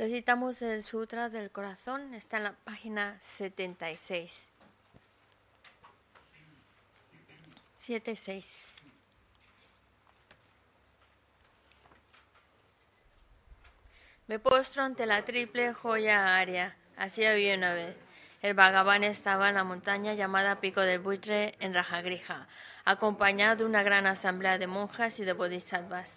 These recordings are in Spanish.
Recitamos el Sutra del Corazón, está en la página 76. 76. Me postro ante la triple joya aria. Así había una vez. El Bhagavan estaba en la montaña llamada Pico del Buitre en Rajagrija, acompañado de una gran asamblea de monjas y de bodhisattvas.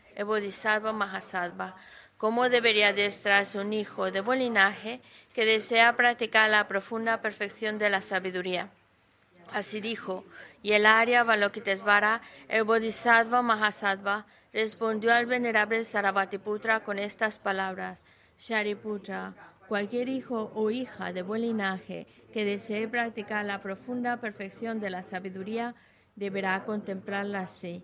el Bodhisattva Mahasattva, cómo debería adestrarse un hijo de buen linaje que desea practicar la profunda perfección de la sabiduría. Así dijo, y el Arya Balokitesvara, el Bodhisattva Mahasattva, respondió al venerable Sarabhatiputra con estas palabras. Shariputra, cualquier hijo o hija de buen linaje que desee practicar la profunda perfección de la sabiduría deberá contemplarla así,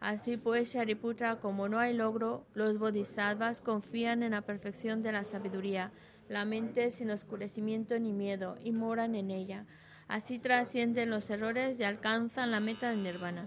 Así pues, Shariputra, como no hay logro, los bodhisattvas confían en la perfección de la sabiduría, la mente sin oscurecimiento ni miedo, y moran en ella. Así trascienden los errores y alcanzan la meta de nirvana.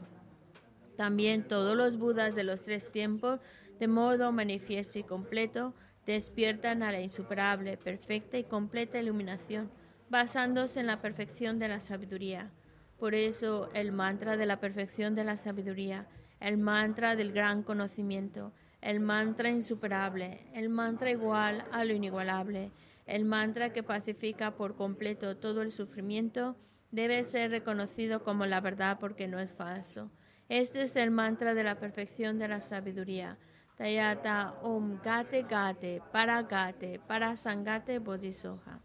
También todos los budas de los tres tiempos, de modo manifiesto y completo, despiertan a la insuperable, perfecta y completa iluminación, basándose en la perfección de la sabiduría. Por eso el mantra de la perfección de la sabiduría, el mantra del gran conocimiento, el mantra insuperable, el mantra igual a lo inigualable, el mantra que pacifica por completo todo el sufrimiento, debe ser reconocido como la verdad porque no es falso. Este es el mantra de la perfección de la sabiduría Tayata Om Gate Gate Para Gate Para Sangate Bodhisoha.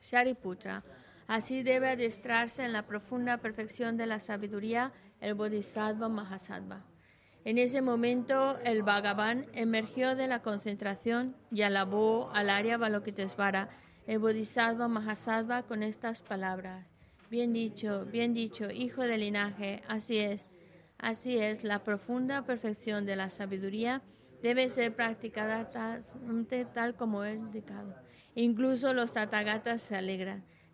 Shariputra. Así debe adestrarse en la profunda perfección de la sabiduría el Bodhisattva Mahasattva. En ese momento, el Bhagavan emergió de la concentración y alabó al Arya Balokitesvara, el Bodhisattva Mahasattva, con estas palabras. Bien dicho, bien dicho, hijo del linaje, así es. Así es, la profunda perfección de la sabiduría debe ser practicada tal como es indicado. Incluso los tatagatas se alegran.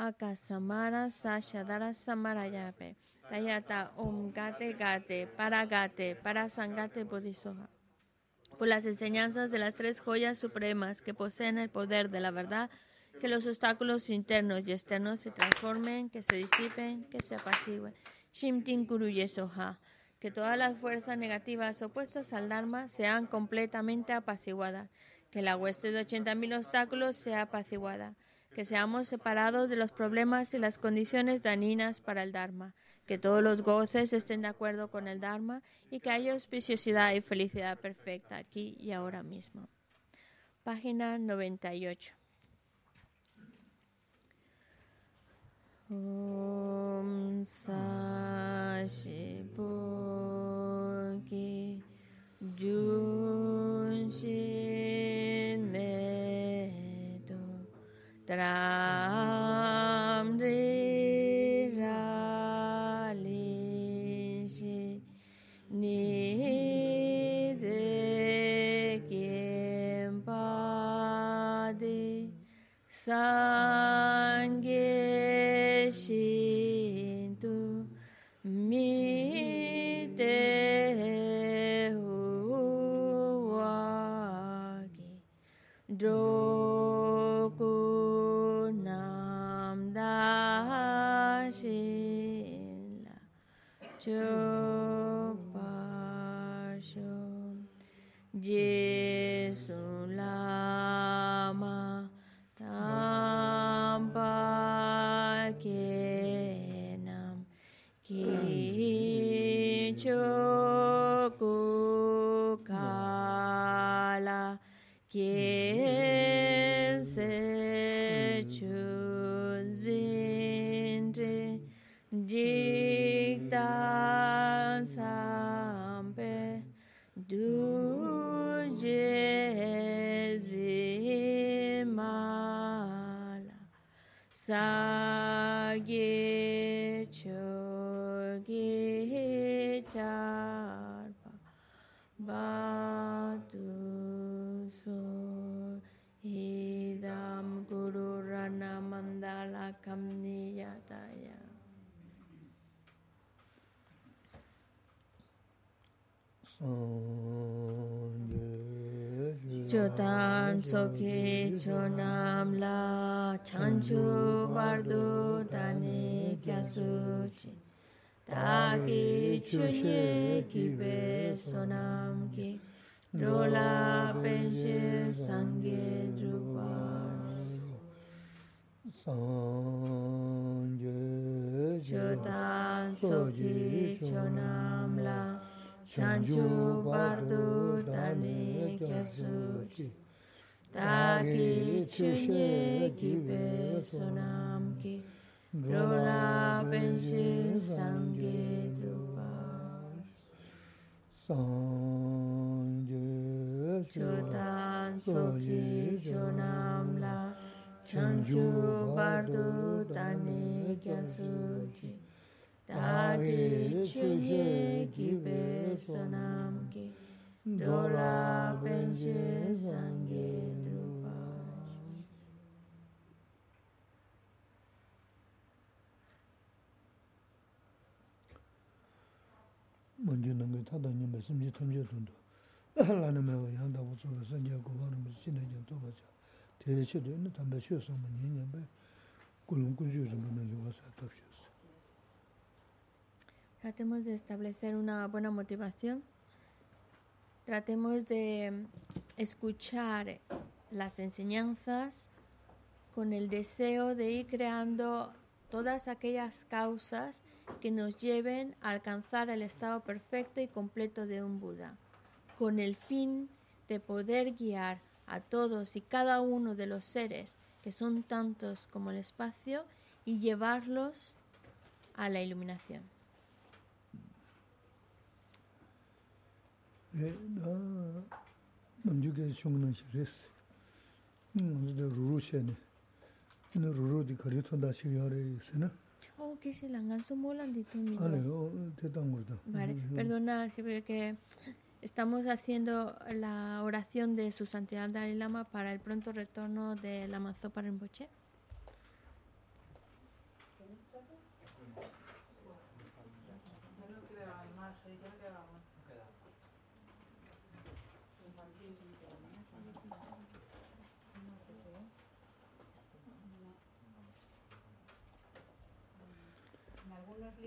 Samarayape. Akasamara Sashadara Samarayape. Tayata Om Gate Gate Para Gate Para Sangate. Por las enseñanzas de las tres joyas supremas que poseen el poder de la verdad, que los obstáculos internos y externos se transformen, que se disipen, que se apacigüen. Shimtin Guru Yesoha. Que todas las fuerzas negativas opuestas al Dharma sean completamente apaciguadas. Que la hueste de 80.000 obstáculos sea apaciguada que seamos separados de los problemas y las condiciones dañinas para el Dharma, que todos los goces estén de acuerdo con el Dharma y que haya auspiciosidad y felicidad perfecta aquí y ahora mismo. Página 98. Om Tram Ri Ra Li Shi Ni De Kim Di Sangye Chupa, chupa. Jesus. Chotam soki chonam la chancho chanchu bardu dani kyasuchi Taki chushe kibe sonam ki Rola penche sange drupar Sanje chotam soki chonam la Chanchu bardu dani kyasuchi Taki chunye kipe sonam ki Rola benshi sangi drupas Sangye chotan soki chonam la Chanchu bardu dani kyasuchi dāgī chūyé gībē sōnām kī dōlā bēnjē sāngē drupā mōngyō nāngā tātā nyōmbā sīmjī tamjē tōndō lāna mē wā yāntā wā tsōgā sāngyā gōgā rā mō sī chīnā jāng tōgā chā tērē chē tō yā nā tāmbā shiō sāmbā nyē nyā bē gulōng guñchū rā mō nā yōgā sā tāpshē Tratemos de establecer una buena motivación. Tratemos de escuchar las enseñanzas con el deseo de ir creando todas aquellas causas que nos lleven a alcanzar el estado perfecto y completo de un Buda, con el fin de poder guiar a todos y cada uno de los seres, que son tantos como el espacio, y llevarlos a la iluminación. 에, 나 남주게 shūngna shī rēs ngā dā rūrū shēne nā rūrū dī kārī tōndā shī yā rē sē na Oh, que se la han molandito mi. ālē, o, tē tā ngūr dā Vale, perdona que, que estamos haciendo la oración de su santidad Dalai Lama para el pronto retorno de la Mazopa Rinpoche.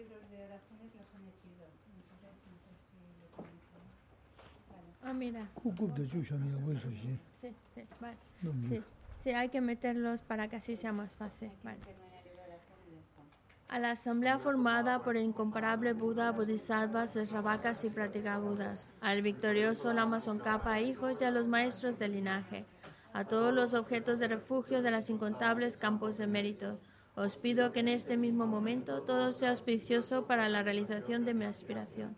libros de oraciones los he metido. Entonces, no sé si lo tenéis ahí. Vale. Ah, mira. shī Sí, sí, vale. Sí, sí, hay que meterlos para que así sea más fácil. Vale. A la asamblea formada por el incomparable Buda, Bodhisattvas, Sravakas y Pratikabudas, al victorioso Lama Tsongkhapa, hijos y a los maestros del linaje, a todos los objetos de refugio de las incontables campos de mérito, os pido que en este mismo momento todo sea auspicioso para la realización de mi aspiración.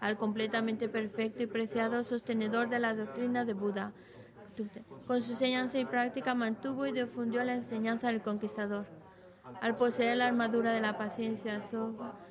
Al completamente perfecto y preciado sostenedor de la doctrina de Buda, con su enseñanza y práctica mantuvo y difundió la enseñanza del conquistador. Al poseer la armadura de la paciencia,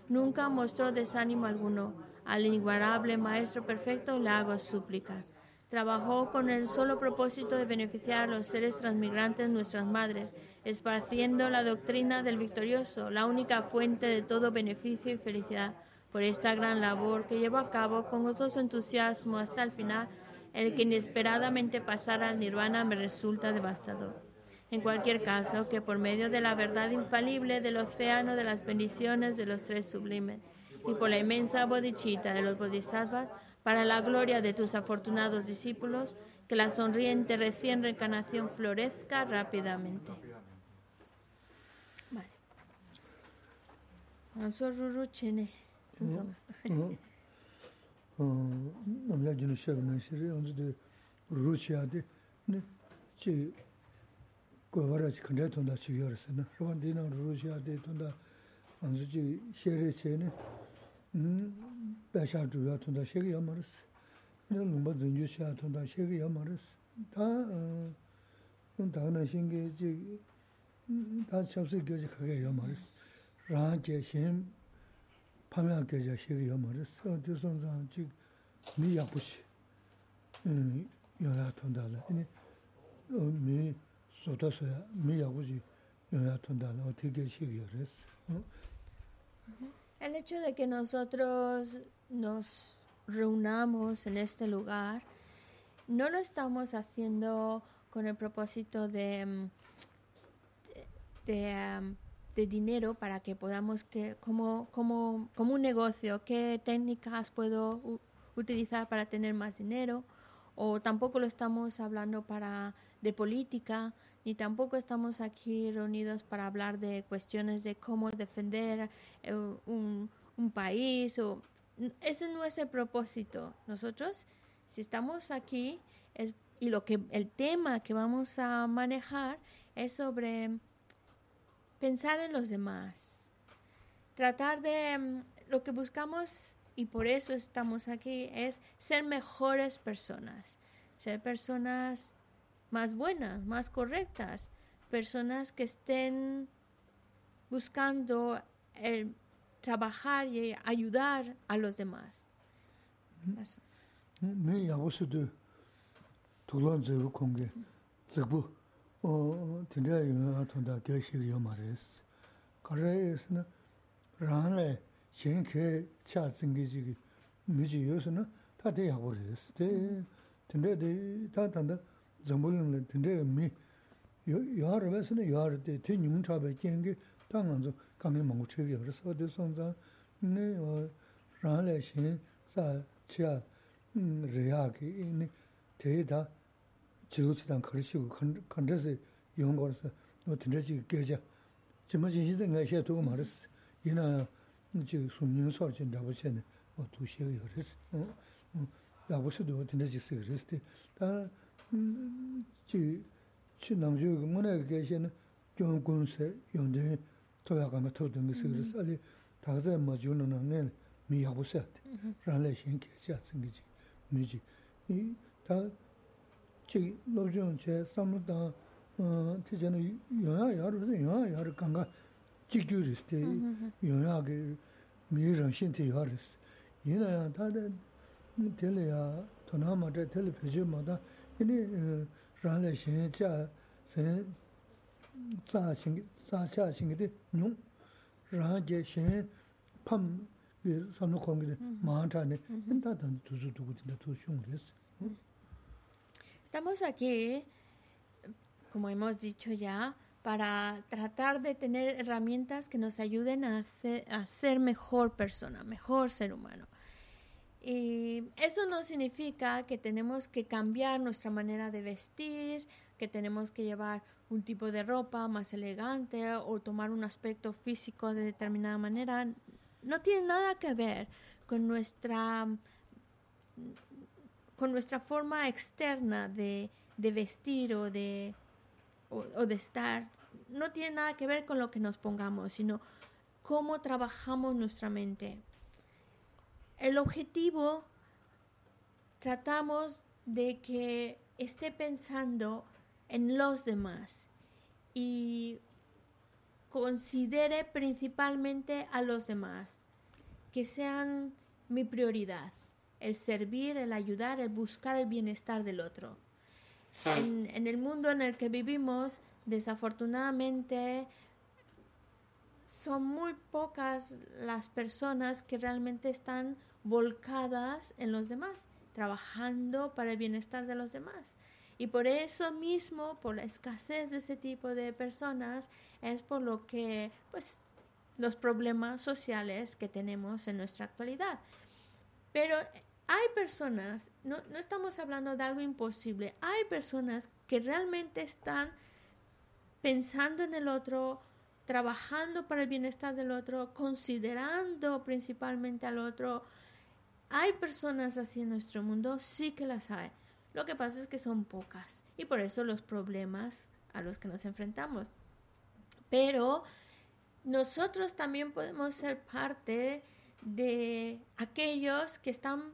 nunca mostró desánimo alguno. Al inigualable Maestro Perfecto le hago súplica. Trabajó con el solo propósito de beneficiar a los seres transmigrantes, nuestras madres, esparciendo la doctrina del victorioso, la única fuente de todo beneficio y felicidad. Por esta gran labor que llevó a cabo con gozoso entusiasmo hasta el final, el que inesperadamente pasara al nirvana me resulta devastador. En cualquier caso, que por medio de la verdad infalible del océano de las bendiciones de los tres sublimes y por la inmensa bodhicitta de los bodhisattvas, para la gloria de tus afortunados discípulos, que la sonriente recién reencarnación florezca rápidamente. bāshā dhūyā tūndā shēgī yā marīs, nā lūmbā dzūngyū shā tūndā shēgī yā marīs. Tā, tā nā shēngi jī, tā chabsī gyō jī khagā yā marīs, rā kē shēm, pāmyā kē jā shēgī yā marīs, dhū sōn zāng jī mī yā pūshī, yā yā tūndā lā, mī sotā sō yā, mī yā pūshī yā yā tūndā lā, o tē kē shēgī yā rīs. Él hecho de que nosotros nos reunamos en este lugar, no lo estamos haciendo con el propósito de, mm, um, de dinero para que podamos, que, como, como, como un negocio, qué técnicas puedo utilizar para tener más dinero, o tampoco lo estamos hablando para de política, ni tampoco estamos aquí reunidos para hablar de cuestiones de cómo defender eh, un, un país. O, ese no es el propósito. Nosotros, si estamos aquí, es, y lo que el tema que vamos a manejar es sobre pensar en los demás, tratar de mm, lo que buscamos y por eso estamos aquí es ser mejores personas, ser personas más buenas, más correctas, personas que estén buscando el trabajar y ayudar a los demás. Me ya vos de tulan zebu konge zebu o tinda yuna tonda geshi yo mares. Kare esna ranle shen ke cha zingi ji miji yosna ta de ya bores. De tinda de ta tanda zambulun tinda mi yar besna yar de te nyum chabe kenge tā ngā dzō kāmi māngu chīgī yor sō dī sōng zā nē rāng lē shīn sā chiyā rīyā kī nē tē yī tā chidō chī tāng khari shī gu kāntā sī yōng gōr sā nō tīndā chī gī gā chā chī mā chī shī tā ngā shē tō gu mā rī sī yī nā chī sūm nyōng sō chī ndā bō chē nē wā tū shē gī yor sī dā bō shī tō tīndā chī sī gī rī sī tā chī chī nāng chū gu mō nā gā shē nē gyōng gōng sē yōng dēng tōyā kāma tō dōngi sī rīs alī tā kā mā jū nā ngā mī yābu sē rāng lē xiān gēchā tsīngi jī 미지 이 다 제 로종 제 삼다 어 티제는 영야 야르서 영야 야르 강가 지규리스테 영야게 미런 신티 야르스 이나야 다데 텔레야 토나마데 텔레 페지마다 이니 라레 신자 세 자신 sācā shīngi rāng jē shēng khōngi chā tā tū shūng. Estamos aquí, como hemos dicho ya, para tratar de tener herramientas que nos ayuden a, hacer, a ser mejor persona, mejor ser humano. Y eso no significa que tenemos que cambiar nuestra manera de vestir, que tenemos que llevar un tipo de ropa más elegante o tomar un aspecto físico de determinada manera no tiene nada que ver con nuestra con nuestra forma externa de, vestir o de, o, de estar. No tiene nada que ver con lo que nos pongamos, sino cómo trabajamos nuestra mente. El objetivo, tratamos de que esté pensando en los demás y considere principalmente a los demás, que sean mi prioridad, el servir, el ayudar, el buscar el bienestar del otro. En, el mundo en el que vivimos, desafortunadamente, son muy pocas las personas que realmente están volcadas en los demás, trabajando para el bienestar de los demás. Y por eso mismo, por la escasez de ese tipo de personas, es por lo que, pues, los problemas sociales que tenemos en nuestra actualidad. Pero hay personas, no, no estamos hablando de algo imposible, hay personas que realmente están pensando en el otro, trabajando para el bienestar del otro, considerando principalmente al otro. Hay personas así en nuestro mundo, sí que las hay. Lo que pasa es que son pocas y por eso los problemas a los que nos enfrentamos. Pero nosotros también podemos ser parte de aquellos que están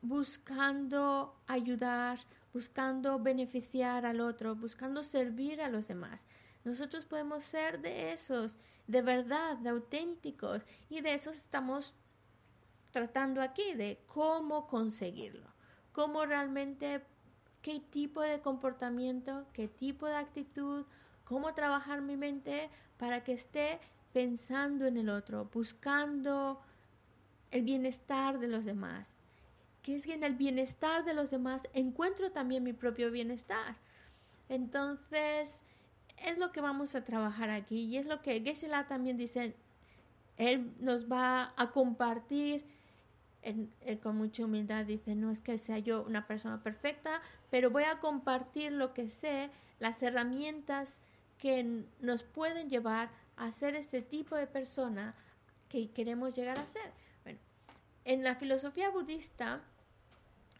buscando ayudar, buscando beneficiar al otro, buscando servir a los demás. Nosotros podemos ser de esos, de verdad, de auténticos, y de esos estamos tratando aquí, de cómo conseguirlo cómo realmente, qué tipo de comportamiento, qué tipo de actitud, cómo trabajar mi mente para que esté pensando en el otro, buscando el bienestar de los demás. Que es que en el bienestar de los demás encuentro también mi propio bienestar. Entonces, es lo que vamos a trabajar aquí y es lo que geshe también dice, él nos va a compartir con mucha humildad dice, no es que sea yo una persona perfecta, pero voy a compartir lo que sé, las herramientas que nos pueden llevar a ser ese tipo de persona que queremos llegar a ser. Bueno, en la filosofía budista,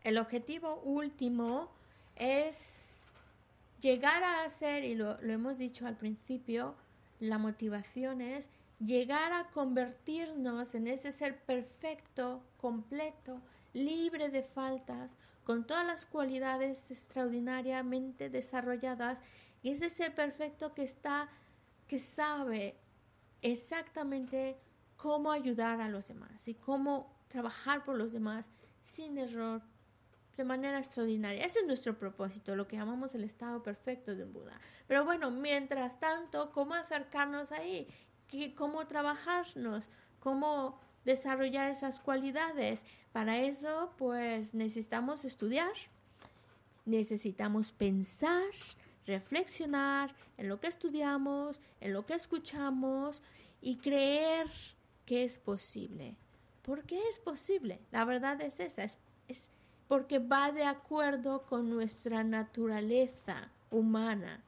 el objetivo último es llegar a ser, y lo, lo hemos dicho al principio, la motivación es llegar a convertirnos en ese ser perfecto, completo, libre de faltas, con todas las cualidades extraordinariamente desarrolladas, y ese ser perfecto que está, que sabe exactamente cómo ayudar a los demás y cómo trabajar por los demás sin error, de manera extraordinaria. Ese es nuestro propósito, lo que llamamos el estado perfecto de un Buda. Pero bueno, mientras tanto, ¿cómo acercarnos ahí? ¿Qué- ¿Cómo trabajarnos? ¿Cómo desarrollar esas cualidades? Para eso, pues necesitamos estudiar, necesitamos pensar, reflexionar en lo que estudiamos, en lo que escuchamos y creer que es posible. ¿Por qué es posible? La verdad es esa, es, es porque va de acuerdo con nuestra naturaleza humana.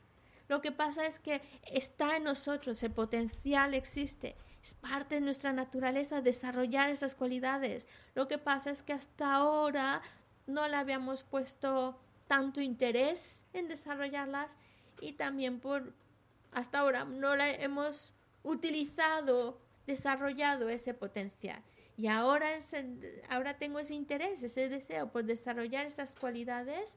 Lo que pasa es que está en nosotros, el potencial existe, es parte de nuestra naturaleza desarrollar esas cualidades. Lo que pasa es que hasta ahora no le habíamos puesto tanto interés en desarrollarlas y también por hasta ahora no la hemos utilizado, desarrollado ese potencial. Y ahora, es ahora tengo ese interés, ese deseo por desarrollar esas cualidades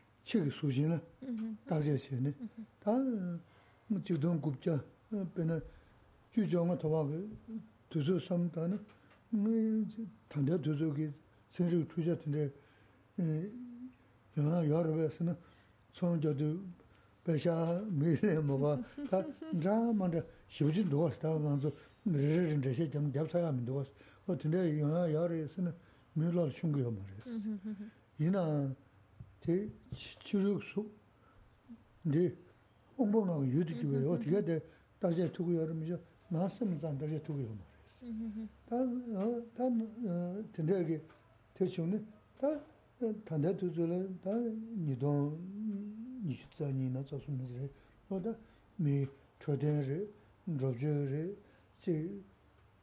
chik suji na dakze che ne. Ta jikdung gupja pena ju jonga tawa ke tuzu samta na tanda tuzu ki senri tuja tanda yana yarwa se na tsong jadu pesha mire mawa ta nra manda shibujin duwas ta manzo rire rinda she jam gyabsaya min duwas o tanda yana yarwa se na milo shungu yo ma res. Ina 좀 잡사가면 도와서 어떤데 영화 여러에서는 밀러 충고요 말이었어 이나 제 치료수 네 홍보나 유튜브에 어떻게 돼 다시 두고 여름이죠 나서면 안 다시 두고 말이었어 단, 단, 된대게 대충은 다 단대 두줄에 다 니도 니시자니나 저수면서 어다 미 초대를 로저를 지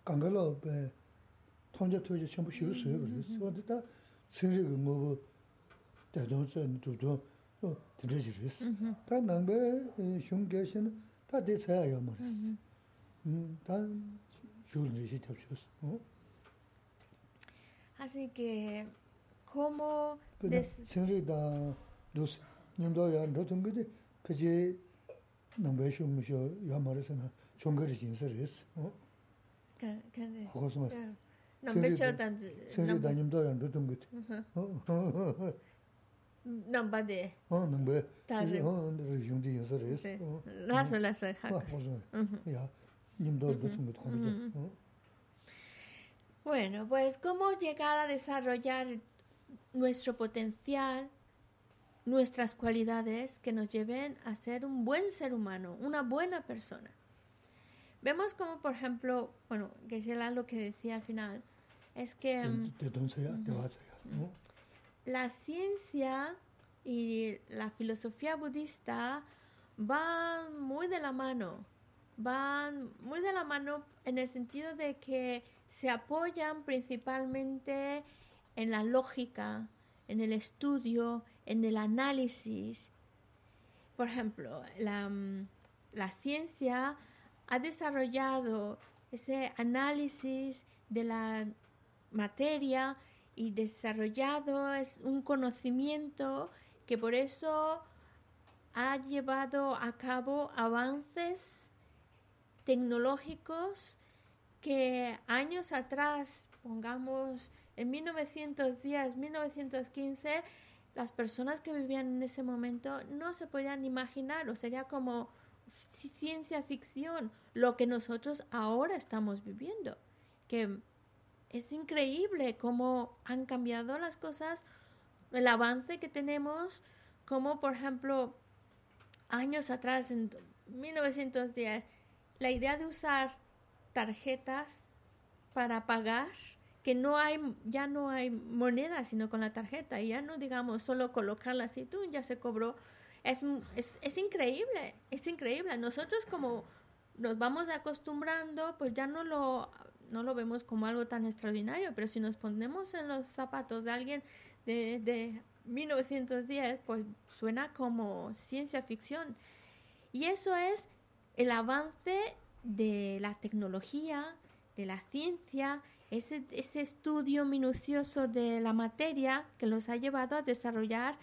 강가로 배 통제 토지 전부 쉬었어요 그래서 어디다 생리가 뭐 대동선 주도 또 들으시랬어 다 남배 흉계시는 다 대사야 말이었어 음단 좋은 잡혔어 어 Así que, ¿cómo 근데 des- 생리다 노스 님도 야 너던 거지 그지 남배쇼 무쇼 야 말해서는 종거리 진설했어 어 ca- ca- 하고서 말 ca- no me echo tan- 생리다 no- 님도 야 너던 거지 nāmbā dē. Ā, nāmbā. Tā. Ā, Bueno, pues, ¿cómo llegar a desarrollar nuestro potencial, nuestras cualidades que nos lleven a ser un buen ser humano, una buena persona? Vemos como, por ejemplo, bueno, Gisela lo que decía al final, es que... Te, te, te, te, te, la ciencia y la filosofía budista van muy de la mano, van muy de la mano en el sentido de que se apoyan principalmente en la lógica, en el estudio, en el análisis. Por ejemplo, la, la ciencia ha desarrollado ese análisis de la materia y desarrollado es un conocimiento que por eso ha llevado a cabo avances tecnológicos que años atrás, pongamos en 1910, 1915, las personas que vivían en ese momento no se podían imaginar o sería como ci- ciencia ficción lo que nosotros ahora estamos viviendo. Que es increíble cómo han cambiado las cosas, el avance que tenemos, como por ejemplo años atrás, en 1910, la idea de usar tarjetas para pagar, que no hay, ya no hay moneda, sino con la tarjeta, y ya no digamos solo colocarla así, tú ya se cobró. Es, es, es increíble, es increíble. Nosotros como nos vamos acostumbrando, pues ya no lo, no lo vemos como algo tan extraordinario, pero si nos ponemos en los zapatos de alguien de, de 1910, pues suena como ciencia ficción. Y eso es el avance de la tecnología, de la ciencia, ese, ese estudio minucioso de la materia que los ha llevado a desarrollar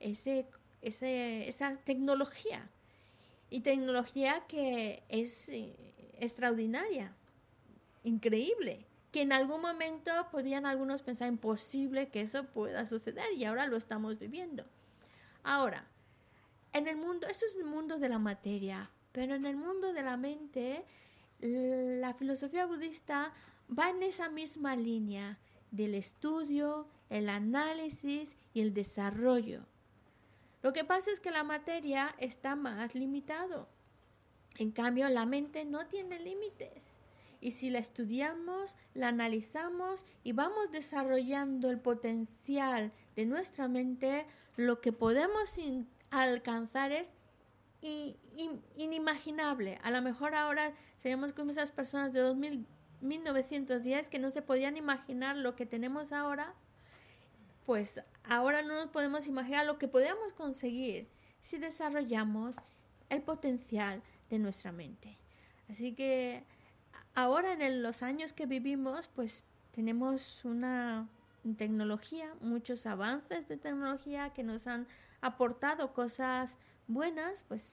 ese, ese, esa tecnología. Y tecnología que es eh, extraordinaria, increíble, que en algún momento podían algunos pensar imposible que eso pueda suceder y ahora lo estamos viviendo. Ahora, en el mundo, esto es el mundo de la materia, pero en el mundo de la mente, la filosofía budista va en esa misma línea del estudio, el análisis y el desarrollo. Lo que pasa es que la materia está más limitado. En cambio, la mente no tiene límites. Y si la estudiamos, la analizamos y vamos desarrollando el potencial de nuestra mente, lo que podemos alcanzar es inimaginable. A lo mejor ahora seríamos como esas personas de 2000, 1910 que no se podían imaginar lo que tenemos ahora, pues ahora no nos podemos imaginar lo que podemos conseguir si desarrollamos el potencial de nuestra mente. Así que ahora en los años que vivimos, pues tenemos una tecnología, muchos avances de tecnología que nos han aportado cosas buenas, pues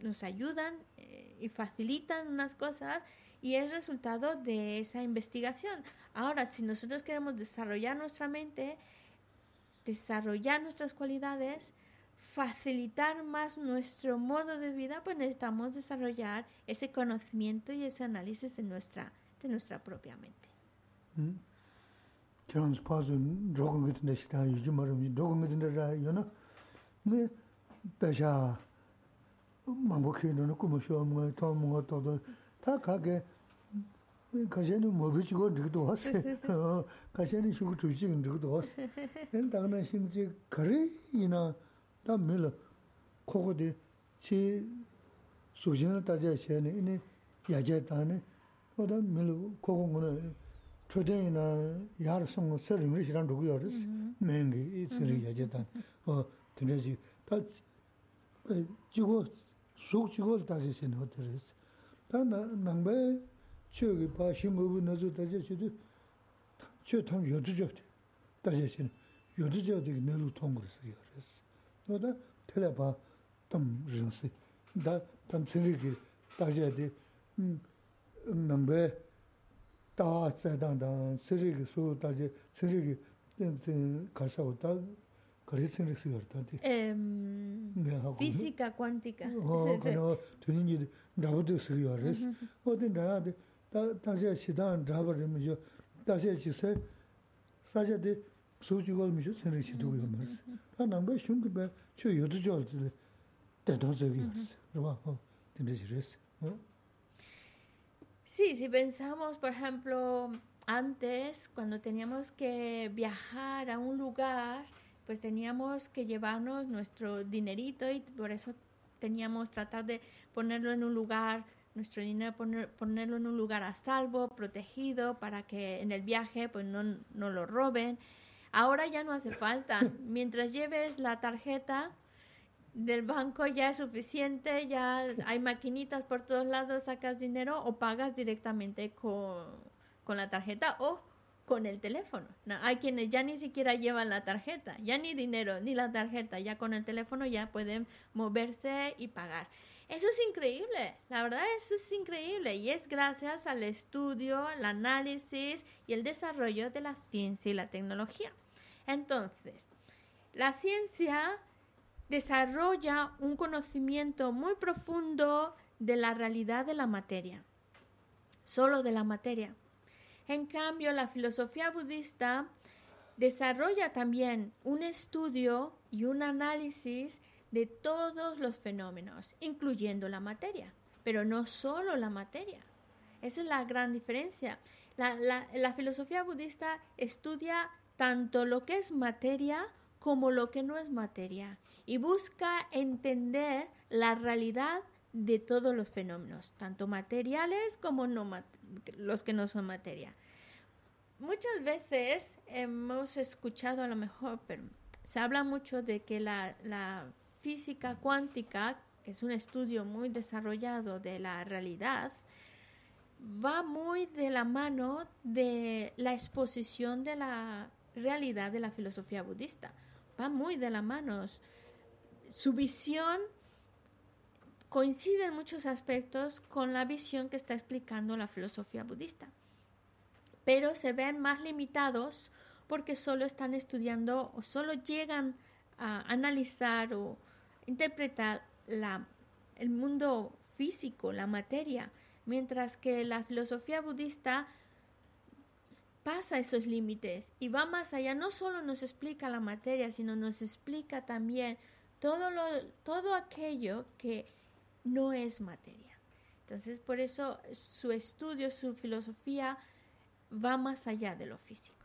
nos ayudan eh, y facilitan unas cosas y es resultado de esa investigación. Ahora, si nosotros queremos desarrollar nuestra mente, desarrollar nuestras cualidades, facilitar más nuestro modo de vida, pues necesitamos desarrollar ese conocimiento y ese análisis de nuestra, de nuestra propia mente. 가시는 뭐 비치고 이렇게도 왔어. 어, 가시는 쉬고 주지 이렇게도 왔어. 엔다나 신지 그래 이나 다 밀어. 코고디 치 소신을 따져 셔네 이네 야제다네. 보다 밀어 코고는 초대이나 야르송 서름을 시란 두고 열었어. 맹기 이 소리 야제다. 어, 드네지 다 지고 속 지고 다시 세는 어ter스. 다 남배 chögi paa shimgubu nazu dajia chidu chö tam yodu chögdi dajia chini yodu chögdi nilu tongur siya res noda tila paa tam rinsi da tam tsinriki dajia di nambay daa zaydang dang siriki su dajia tsinriki karsawu da kari tsinriki siya res física cuántica kano tuningi rabudu siya res odi naya di 다시 시단 잡으면 다시 지세 사제데 소주고 미죠 생리시도 요마스 다 남가 슝게 저 요도 저들 대도적이었어 그봐 어 진짜지레스 어 Sí, si pensamos, por ejemplo, antes, cuando teníamos que viajar a un lugar, pues teníamos que llevarnos nuestro dinerito y por eso teníamos tratar de ponerlo en un lugar nuestro dinero, ponerlo en un lugar a salvo, protegido, para que en el viaje pues no, no lo roben. Ahora ya no hace falta. Mientras lleves la tarjeta del banco ya es suficiente, ya hay maquinitas por todos lados, sacas dinero o pagas directamente con, con la tarjeta o con el teléfono. No, hay quienes ya ni siquiera llevan la tarjeta, ya ni dinero, ni la tarjeta, ya con el teléfono ya pueden moverse y pagar. Eso es increíble, la verdad eso es increíble y es gracias al estudio, al análisis y el desarrollo de la ciencia y la tecnología. Entonces, la ciencia desarrolla un conocimiento muy profundo de la realidad de la materia, solo de la materia. En cambio, la filosofía budista desarrolla también un estudio y un análisis de todos los fenómenos, incluyendo la materia, pero no solo la materia. Esa es la gran diferencia. La, filosofía budista estudia tanto lo que es materia como lo que no es materia y busca entender la realidad de todos los fenómenos, tanto materiales como los que no son materia. Muchas veces hemos escuchado a lo mejor, pero se habla mucho de que la, la física cuántica, que es un estudio muy desarrollado de la realidad, va muy de la mano de la exposición de la realidad de la filosofía budista. Va muy de la mano. Su visión coincide en muchos aspectos con la visión que está explicando la filosofía budista. Pero se ven más limitados porque solo están estudiando o solo llegan a analizar o interpretar el mundo físico, la materia, mientras que la filosofía budista pasa esos límites y va más allá, no solo nos explica la materia, sino nos explica también todo, lo, todo aquello que no es materia. Entonces, por eso su estudio, su filosofía va más allá de lo físico.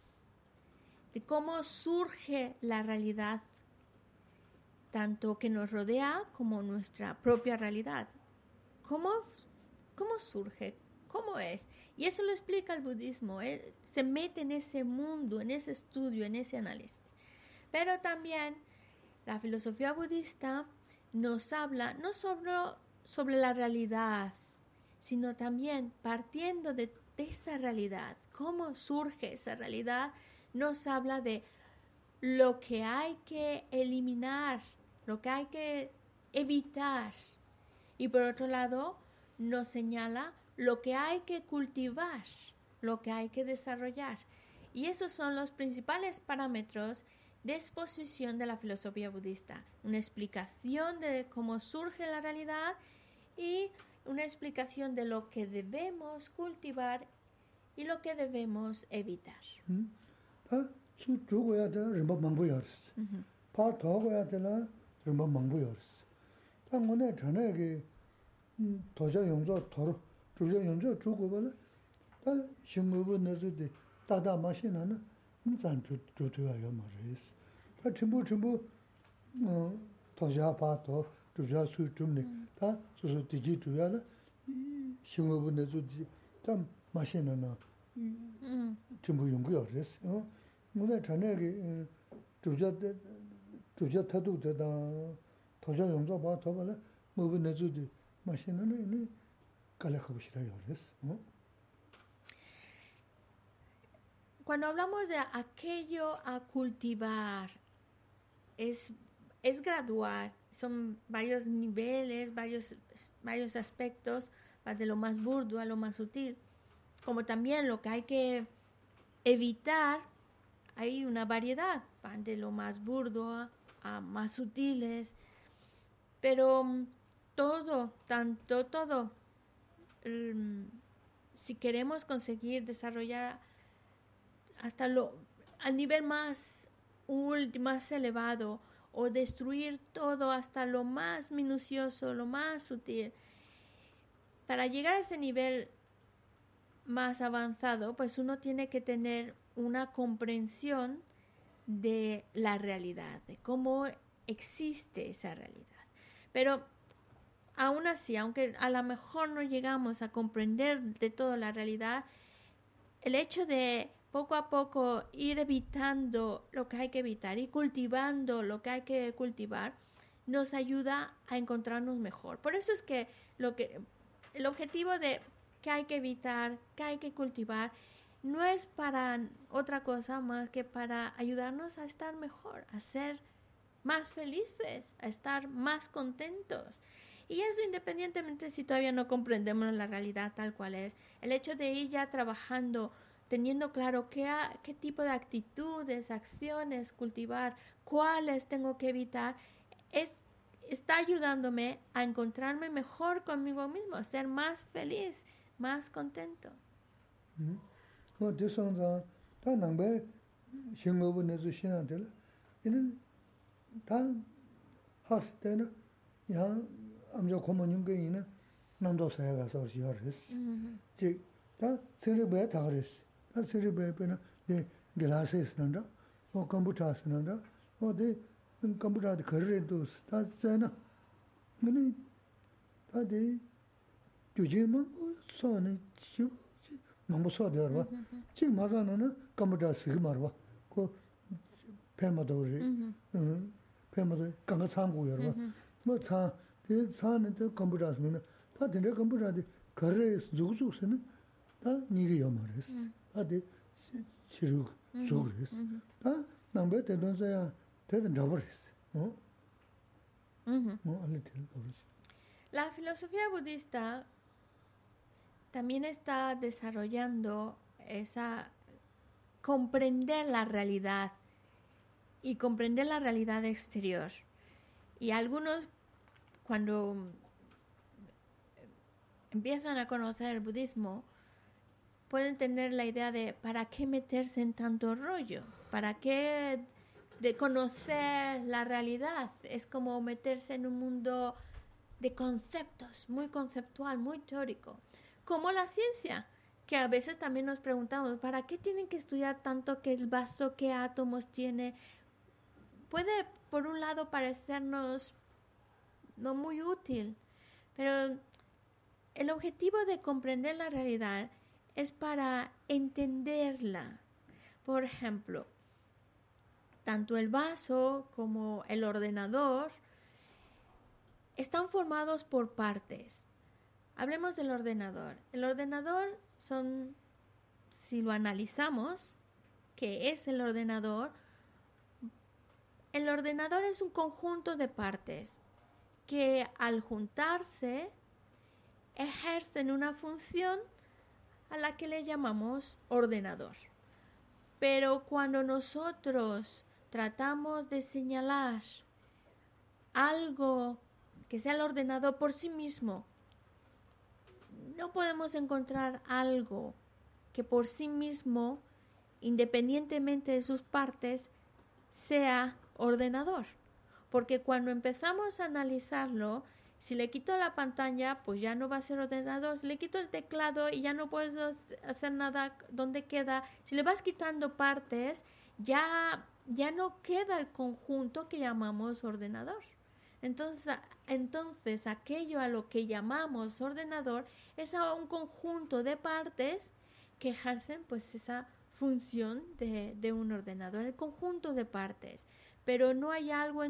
de cómo surge la realidad, tanto que nos rodea como nuestra propia realidad. ¿Cómo, cómo surge? ¿Cómo es? Y eso lo explica el budismo. se mete en ese mundo, en ese estudio, en ese análisis. Pero también la filosofía budista nos habla no solo sobre la realidad, sino también partiendo de esa realidad, cómo surge esa realidad, nos habla de lo que hay que eliminar, lo que hay que evitar. Y por otro lado, nos señala lo que hay que cultivar, lo que hay que desarrollar. Y esos son los principales parámetros de exposición de la filosofía budista. Una explicación de cómo surge la realidad y una explicación de lo que debemos cultivar y lo que debemos evitar. 다 tsū chūgu ya tēla rīmbā māngbū yōrīs. Pār tōgu ya tēla rīmbā māngbū yōrīs. Tā ngō nē chāna ya kī tōchā yōngzō tōru, chūchā yōngzō chūgu bāla, tā shīngu bū nē sū tī tātā mā shī na na tsān chūtu ya yō mā rīs. Tā chīmbū chīmbū tōchā pā tō, chūchā sū chūm nī, tā sū sū tī jī chū ya la, shīngu bū nē sū tī tā mā shī na na chīmbū yōngu yōrīs. 도 주저 수 좀네 다 수수 디지 주야라 신무부 내서도 다 마시나나 Mm. 전부 연구요 그랬어. 어? 문에 전에게 주자 주자 타도 되다. 도저 용서 봐 더벌 뭐 내주지 마시는 이 갈라하고 싫어요 그랬어. 어? Cuando hablamos de aquello a cultivar, es, es gradual, son varios niveles, varios, varios aspectos, va de lo más burdo a lo más sutil, como también lo que hay que evitar, hay una variedad, van de lo más burdo a, más sutiles, pero mm, todo, tanto todo, mm, si queremos conseguir desarrollar hasta lo al nivel más más elevado o destruir todo hasta lo más minucioso, lo más sutil. Para llegar a ese nivel más avanzado, pues uno tiene que tener una comprensión de la realidad, de cómo existe esa realidad. Pero aún así, aunque a lo mejor no llegamos a comprender de toda la realidad, el hecho de poco a poco ir evitando lo que hay que evitar y cultivando lo que hay que cultivar nos ayuda a encontrarnos mejor. Por eso es que lo que el objetivo de que hay que evitar, que hay que cultivar no es para otra cosa más que para ayudarnos a estar mejor, a ser más felices, a estar más contentos. Y eso independientemente si todavía no comprendemos la realidad tal cual es, el hecho de ir ya trabajando, teniendo claro qué, tipo de actitudes, acciones cultivar, cuáles tengo que evitar, es, está ayudándome a encontrarme mejor conmigo mismo, a ser más feliz, más contento. 어 대선자 다 남배 신고부 내주 신한들 이는 다 하스 때는 야 암저 고모님 게 있는 남도 사야 가서 지어res 지다 세르베 다 그랬어 다 세르베 베나 네 글라스에서 난다 어 컴퓨터에서 난다 어디 컴퓨터에 거래도 다 잖아 근데 다들 규제만 소는 지 너무 소되어 봐. 지금 nāmbu sō dhiyā rwa. Chīk māsā nā nā kāmbadā sīgī mā rwa, kō pēmā dhō rī, mm-hmm. eh, pēmā dhō kāngā tsāng gu yā rwa. Mā tsāng, tī tsāng nā tā kāmbadā sī mī nā, tā tīndā kāmbadā dhī kārē zhūg zhūg sī nā, tā nīgī yā mā rī sī, tā dhī chirūg zhūg rī sī. Tā nāmbā tē dhōn sā yā, tē tā dhāba rī sī, mō, mō alī tē dhāba rī sī. La filosofía budista también está desarrollando esa comprender la realidad y comprender la realidad exterior. Y algunos cuando empiezan a conocer el budismo pueden tener la idea de para qué meterse en tanto rollo, para qué de conocer la realidad. Es como meterse en un mundo de conceptos, muy conceptual, muy teórico, como la ciencia, que a veces también nos preguntamos, ¿para qué tienen que estudiar tanto que el vaso, qué átomos tiene? Puede, por un lado, parecernos no muy útil, pero el objetivo de comprender la realidad es para entenderla. Por ejemplo, tanto el vaso como el ordenador están formados por partes. Hablemos del ordenador. El ordenador son, si lo analizamos, ¿qué es el ordenador? El ordenador es un conjunto de partes que al juntarse ejercen una función a la que le llamamos ordenador. Pero cuando nosotros tratamos de señalar algo que sea el ordenador por sí mismo, no podemos encontrar algo que por sí mismo, independientemente de sus partes, sea ordenador. Porque cuando empezamos a analizarlo, si le quito la pantalla, pues ya no va a ser ordenador. Si le quito el teclado y ya no puedes hacer nada donde queda. Si le vas quitando partes, ya, ya no queda el conjunto que llamamos ordenador. Entonces, entonces, aquello a lo que llamamos ordenador es a un conjunto de partes que ejercen pues esa función de, de un ordenador, el conjunto de partes pero no hay algo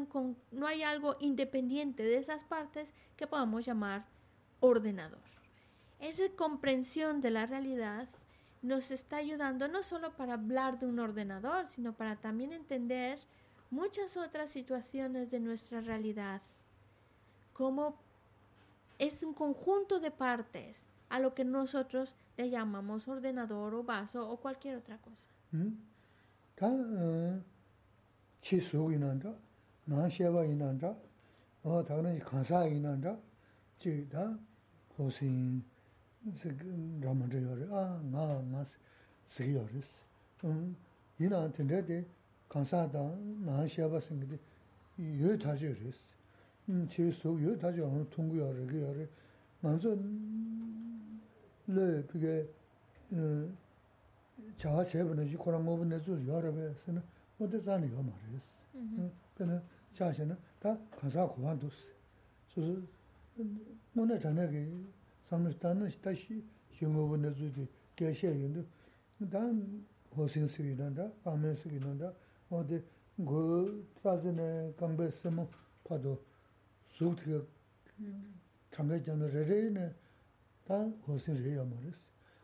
no hay algo independiente de esas partes que podamos llamar ordenador. Esa comprensión de la realidad nos está ayudando no solo para hablar de un ordenador, sino para también entender muchas otras situaciones de nuestra realidad, como es un conjunto de partes a lo que nosotros le llamamos ordenador o vaso o cualquier otra cosa. 응? 다 어, chi sugi nanda, nā sheba i nanda, o tāna kānsā i nanda, chi dā hōsīn rāmandra yore, ā, ngā, ngā sīgi yore sī. I nā tindā di kānsā dā nā sheba sīngi di yu tāji yore sī. Chi sugi yu tāji yore, tūngu yore, gi yore, ngā zō lē pīgē chāwa chēpa nā shī kōrā ngōpa nā zū yore bē sī na, 어디 자는 요 말이었어. 그는 자신은 다 가사 고만뒀어. 그래서 오늘 저녁에 삼스타는 다시 영어분의 주디 계셔는데 단 호신스이란다 아멘스이란다 어디 그 자신의 감베스모 파도 수트가 참가자는 레레네 다 호신이에요 말이었어.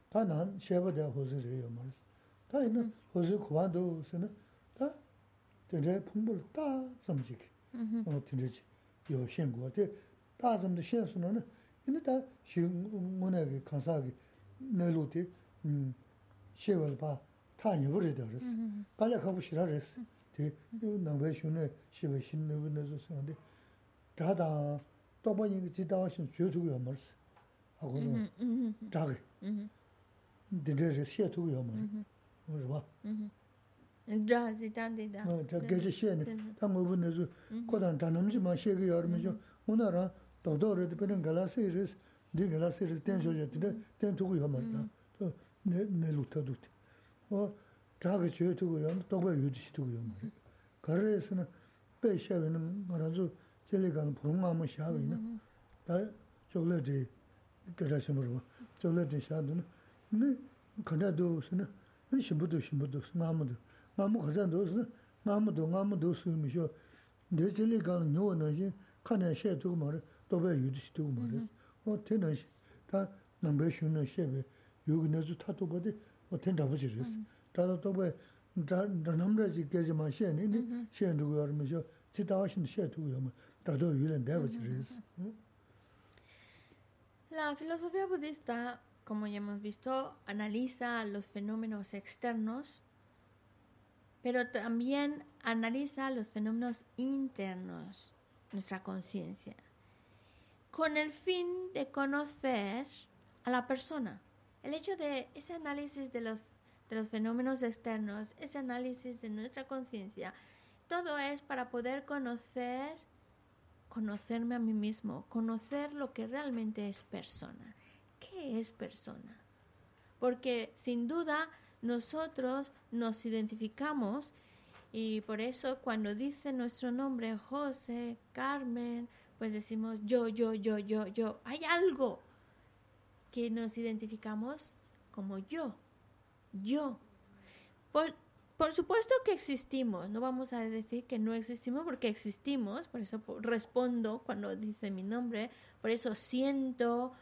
다난 셰버대 호신이에요 말이었어. 다 있는 호신 고만뒀으는 다 되게 풍부를 다 섬지게 어 되지 요 신고 때 다좀도 신수는 이니다 신문에 간사기 내로티 음 시월 봐 타니 버리다 그랬어 빨리 가고 싫어 그랬어 대 남배 신의 시월 신는 거는 소는데 다다 또 보니 지다 하신 주도요 말스 하고 Mhm, mhm, 자게 mhm, 데데르 시도요 말 뭐라 봐 mhm. Da, sie dann die da. 어, 저 게지 시에는 다 뭐분에서 고단 단음지만 시게 여름이죠. 오늘은 도도르도 그런 갈라세르스 네 갈라세르스 텐쇼제데 텐투고 요만다. 또내 내루타도. 어, 자가 줘도고요. 또가 유지시도고요. 말이. 가르에서는 빼셔는 말아서 젤리간 부르마무 샤위나. 다 저글레지 그라시므로 저글레지 샤도는 네 간다도스는 신부도 신부도 마무도 마무 가산도스 마무도 마무도 수미쇼 내질리 간 요는 칸에 셰도 말 또베 유디시도 말 어, 테는 다 남베슈는 셰베 요기네즈 타도 거디 ten. Tata tobe gezi ma yar yulen. La filosofía budista, como ya hemos visto, analiza los fenómenos externos, pero también analiza los fenómenos internos, nuestra conciencia, con el fin de conocer a la persona. El hecho de ese análisis de los, de los fenómenos externos, ese análisis de nuestra conciencia, todo es para poder conocer conocerme a mí mismo, conocer lo que realmente es persona. ¿Qué es persona? Porque sin duda nosotros nos identificamos y por eso cuando dice nuestro nombre José, Carmen, pues decimos yo, yo, yo, yo, yo. Hay algo que nos identificamos como yo, yo. Por, por supuesto que existimos, no vamos a decir que no existimos porque existimos, por eso respondo cuando dice mi nombre, por eso siento,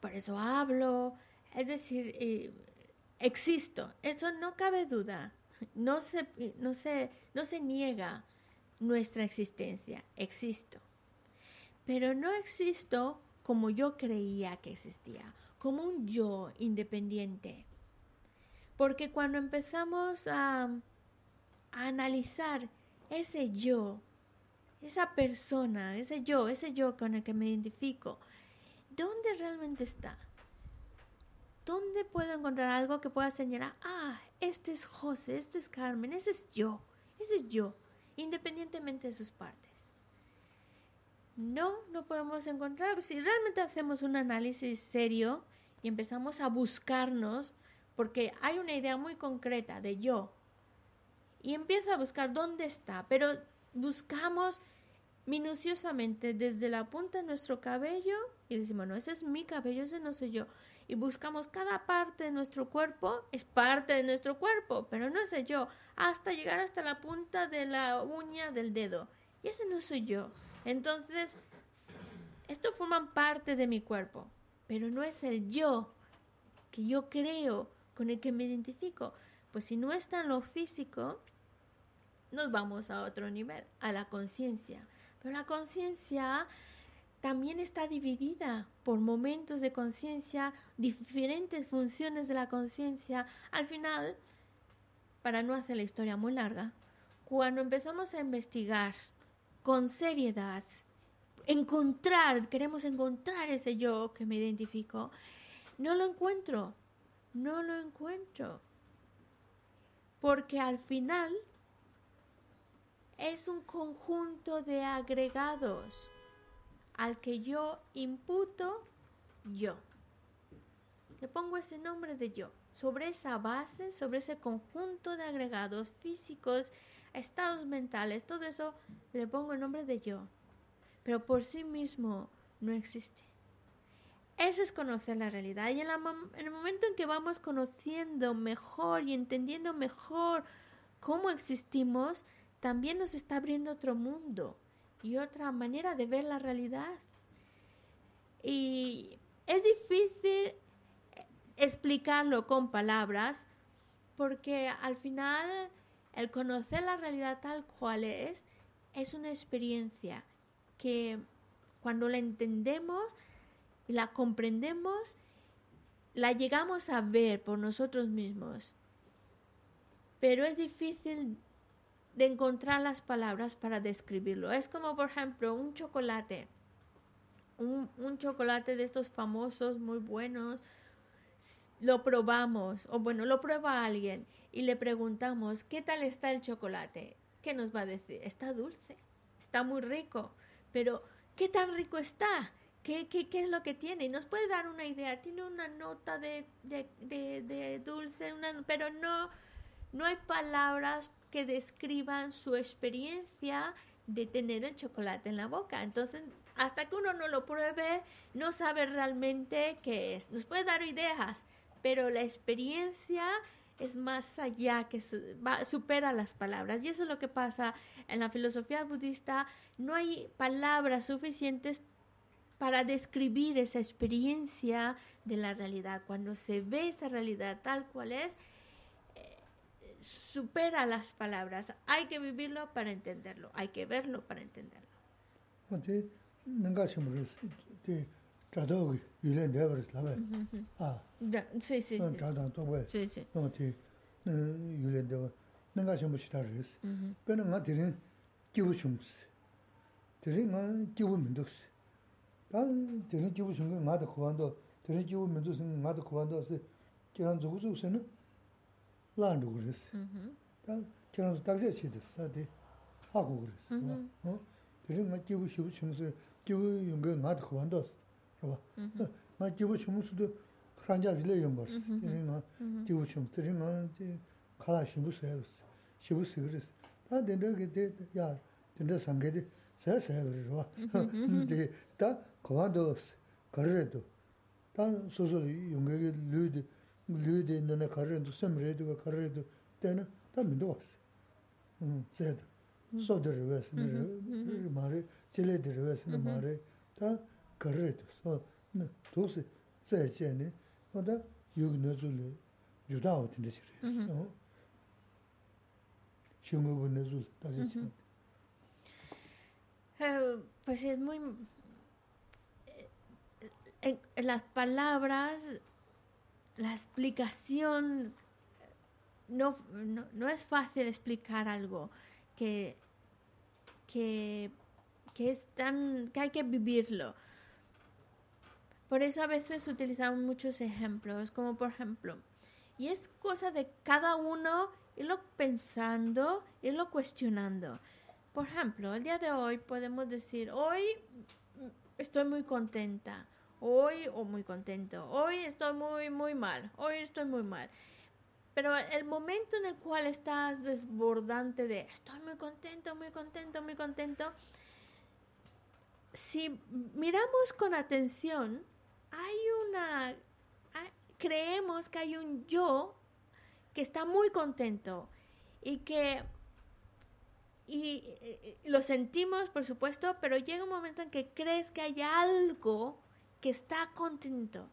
por eso hablo, es decir, existo, eso no cabe duda, no se, no, se, no se niega nuestra existencia, existo, pero no existo como yo creía que existía, como un yo independiente. Porque cuando empezamos a, analizar ese yo, esa persona, ese yo, ese yo con el que me identifico, ¿dónde realmente está? ¿Dónde puedo encontrar algo que pueda señalar, ah, este es José, este es Carmen, ese es yo, ese es yo, independientemente de sus partes? No, no podemos encontrar. Si realmente hacemos un análisis serio y empezamos a buscarnos, porque hay una idea muy concreta de yo. Y empiezo a buscar dónde está, pero buscamos minuciosamente desde la punta de nuestro cabello y decimos, no, ese es mi cabello, ese no soy yo. Y buscamos cada parte de nuestro cuerpo, es parte de nuestro cuerpo, pero no soy yo, hasta llegar hasta la punta de la uña del dedo. Y ese no soy yo. Entonces, esto forman parte de mi cuerpo, pero no es el yo que yo creo con el que me identifico. Pues si no está en lo físico, nos vamos a otro nivel, a la conciencia. Pero la conciencia también está dividida por momentos de conciencia, diferentes funciones de la conciencia. Al final, para no hacer la historia muy larga, cuando empezamos a investigar con seriedad, encontrar, queremos encontrar ese yo que me identifico, no lo encuentro no lo encuentro. Porque al final es un conjunto de agregados al que yo imputo yo. Le pongo ese nombre de yo. Sobre esa base, sobre ese conjunto de agregados físicos, estados mentales, todo eso, le pongo el nombre de yo. Pero por sí mismo no existe. Eso es conocer la realidad. Y en, la, en, el momento en que vamos conociendo mejor y entendiendo mejor cómo existimos, también nos está abriendo otro mundo y otra manera de ver la realidad. Y es difícil explicarlo con palabras porque al final el conocer la realidad tal cual es es una experiencia que cuando la entendemos y la comprendemos, la llegamos a ver por nosotros mismos. Pero es difícil de encontrar las palabras para describirlo. Es como, por ejemplo, un chocolate. Un, un chocolate de estos famosos, muy buenos. Lo probamos, o bueno, lo prueba alguien y le preguntamos, ¿qué tal está el chocolate? ¿Qué nos va a decir? Está dulce, está muy rico, pero ¿qué tan rico está? ¿Qué, qué, qué es lo que tiene? Y nos puede dar una idea. Tiene una nota de, de, de, dulce, pero no, no hay palabras que describan su experiencia de tener el chocolate en la boca. Entonces, hasta que uno no lo pruebe, no sabe realmente qué es. Nos puede dar ideas, pero la experiencia es más allá, que supera las palabras. Y eso es lo que pasa en la filosofía budista. No hay palabras suficientes para describir esa experiencia de la realidad. Cuando se ve esa realidad tal cual es, supera las palabras. Hay que vivirlo para entenderlo. Hay que verlo para entenderlo. 어디 내가 심으르스 데 자도기 유래 내버스 라베 아 Ya, Sí, sí, 어 sí. 자다 또왜 Sí, sí. 어디 유래 내버 내가 심으시다르스 Ujú. 배는 나 드린 기부 춤스 드린 나 기부 민도스 단 드린 기부 춤은 나도 고반도 드린 기부 민도스 나도 고반도스 기란 조구스는 라ンド 그랬어 Ujú. 다 결혼 딱제 치듯 사대 하고 그랬어. 음. 어? 그래 막 기부 쉬고 치면서 기부 연구 나도 그만뒀어. 봐. 나 기부 치면서도 한자 줄래 연 버스. 이제 나 기부 치 들이 나 이제 가라 쉬고 세웠어. 쉬고 그랬어. 다 된다게 돼. 야, 된다 상계데 세세 그래 봐. 근데 다 그만뒀어. 그래도 다 소소 연구에 류드 류드 있는 가르도 섬레도 가르도 때는 다 민도 왔어. 응, 세다. 소들 왜스는 말에 젤레들 왜스는 말에 다 가르도 소 도스 세제 Mm-hmm. Mm-hmm. Eh, pues es muy... Eh, en, en las palabras, la explicación, no, no, no es fácil explicar algo que, que, que, es tan, que hay que vivirlo. Por eso a veces utilizamos muchos ejemplos, como por ejemplo, y es cosa de cada uno irlo pensando, irlo cuestionando. Por ejemplo, el día de hoy podemos decir, hoy mm, estoy muy contenta, hoy o muy contento, hoy estoy muy, muy mal, hoy estoy muy mal. Pero el momento en el cual estás desbordante de estoy muy contento, muy contento, muy contento, si miramos con atención, hay una, creemos que hay un yo que está muy contento y que y lo sentimos, por supuesto, pero llega un momento en que crees que hay algo que está contento.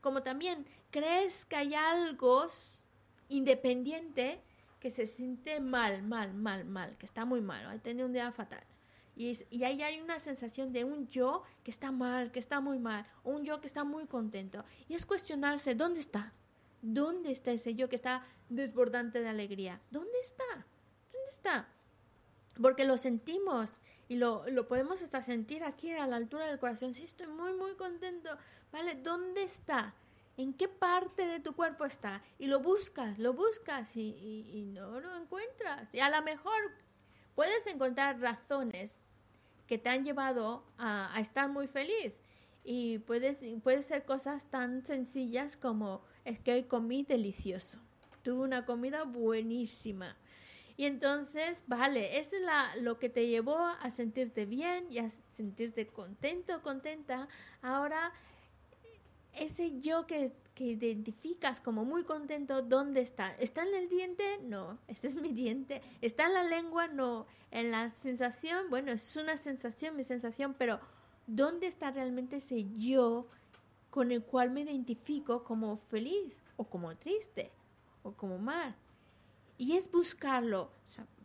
Como también crees que hay algo independiente que se siente mal, mal, mal, mal, que está muy mal, ha tenido un día fatal. Y, ahí hay una sensación de un yo que está mal, que está muy mal, o un yo que está muy contento. Y es cuestionarse, ¿dónde está? ¿Dónde está ese yo que está desbordante de alegría? ¿Dónde está? ¿Dónde está? Porque lo sentimos y lo, lo podemos hasta sentir aquí a la altura del corazón. Sí, estoy muy, muy contento. ¿Vale? ¿Dónde está? ¿En qué parte de tu cuerpo está? Y lo buscas, lo buscas y no lo encuentras. Y a lo mejor puedes encontrar razones que te han llevado a, a estar muy feliz. Y puedes, puede ser cosas tan sencillas como es que hoy comí delicioso. Tuve una comida buenísima. Y entonces, vale, eso es la, lo que te llevó a sentirte bien y a sentirte contento, contenta. Ahora, ese yo que, que identificas como muy contento, ¿dónde está? ¿Está en el diente? No, ese es mi diente. ¿Está en la lengua? No. ¿En la sensación? Bueno, es una sensación, mi sensación, pero ¿dónde está realmente ese yo con el cual me identifico como feliz o como triste o como mal? Y es buscarlo.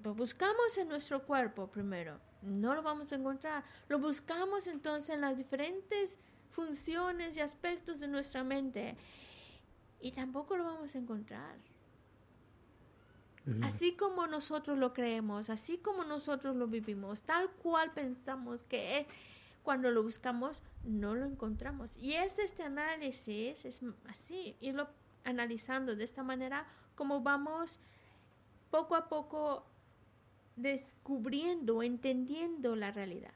Lo buscamos en nuestro cuerpo primero. no lo vamos a encontrar. Lo buscamos entonces en las diferentes funciones y aspectos de nuestra mente y tampoco lo vamos a encontrar. Así como nosotros lo creemos, así como nosotros lo vivimos, tal cual pensamos que es, cuando lo buscamos, no lo encontramos. Y es este análisis, es así, irlo analizando de esta manera, como vamos poco a poco descubriendo, entendiendo la realidad.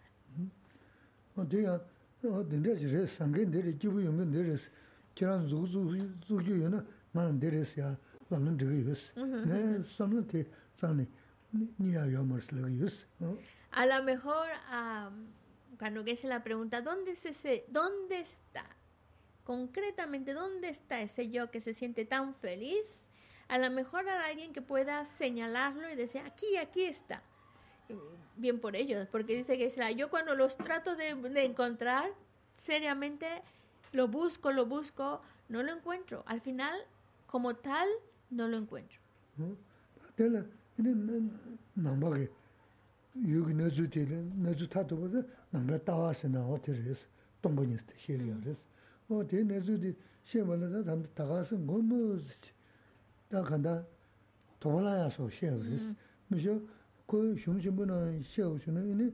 A lo mejor cuando que se la pregunta, ¿dónde es ese, dónde está? Concretamente, ¿dónde está ese yo que se siente tan feliz? A lo mejor hay alguien que pueda señalarlo y decir, aquí, aquí está. Bien por ellos, porque dice que yo cuando los trato de, de encontrar, seriamente lo busco, lo busco, no lo encuentro. Al final, como tal, no lo encuentro. Tela, ini namba ki, yugi nazu tili, nazu tato bodo, namba tawa sena oti res, tombo nis te shiri ya res. O te nazu di, she wala da tanda taga sen gomo zichi, da kanda tomala ya so she res. Mm-hmm. Misho, ko shumshimbo na she uchi na, ini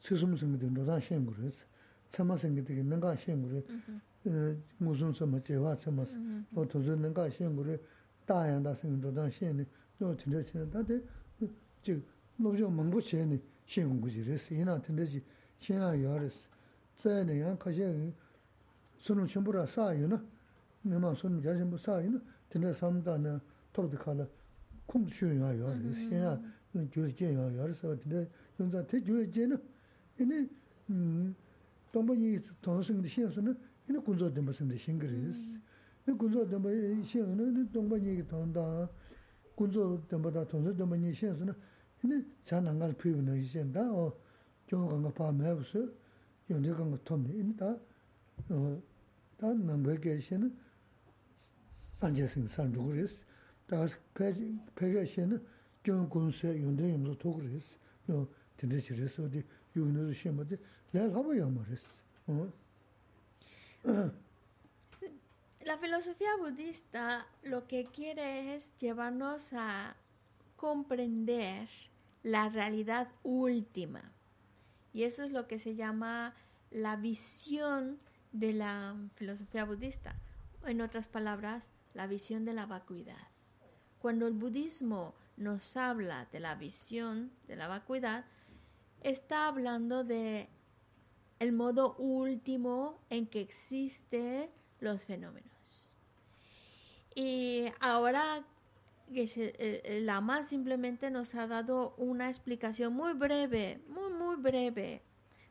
tsisum sengite nodan shengu res, tsama sengite ki nanga shengu res, mm-hmm. xie ngu res, ngusung sama jewa tsama se, o tozo nanga xie ngu res, dayang da sengi nodan xie ni, o tinda xie, da de, jik, 노조 망고 쳔니 신공구지레스 이나 텐데지 신아 요레스 자네 양 가제 손을 전부라 사이나 내가 손 자신 뭐 사이나 텐데 삼다나 토르드 칼라 쿵도 쉬어야 요레스 신아 교제 요레스 텐데 현자 대교제는 이니 음 동반이 동생의 신선은 이니 군조 된 무슨 신그리스 이 군조 된 신은 동반이 돈다 군조 된보다 돈을 동반이 신선은 근데 자난갈 피부는 이제다 어 교가 거 밤에 무슨 연대가 거 톰네 인다 어 단는 왜 계시는 산제생 산주그리스 다 페이지 페이지에는 경군세 연대 용도 도그리스 너 진짜시레스 어디 유능도 시험데 내가 가봐야 말했어 어 La filosofía budista lo que quiere es llevarnos a comprender la realidad última. Y eso es lo que se llama la visión de la filosofía budista. En otras palabras, la visión de la vacuidad. Cuando el budismo nos habla de la visión de la vacuidad, está hablando de el modo último en que existen los fenómenos. Y ahora que la más simplemente nos ha dado una explicación muy breve, muy, muy breve,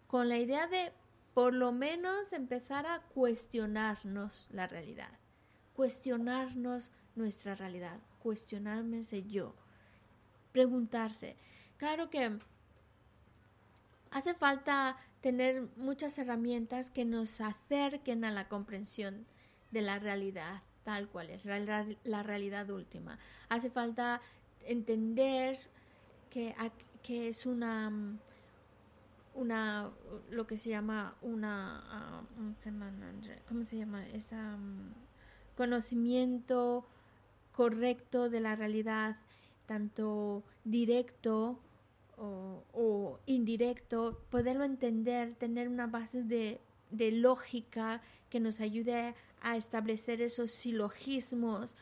con la idea de por lo menos empezar a cuestionarnos la realidad, cuestionarnos nuestra realidad, cuestionarme yo, preguntarse. Claro que hace falta tener muchas herramientas que nos acerquen a la comprensión de la realidad tal cual es la, realidad última. Hace falta entender que, que es una una lo que se llama una ah, cómo se llama esa conocimiento correcto de la realidad tanto directo o, o, indirecto poderlo entender tener una base de, de lógica que nos ayude a establecer esos silogismos,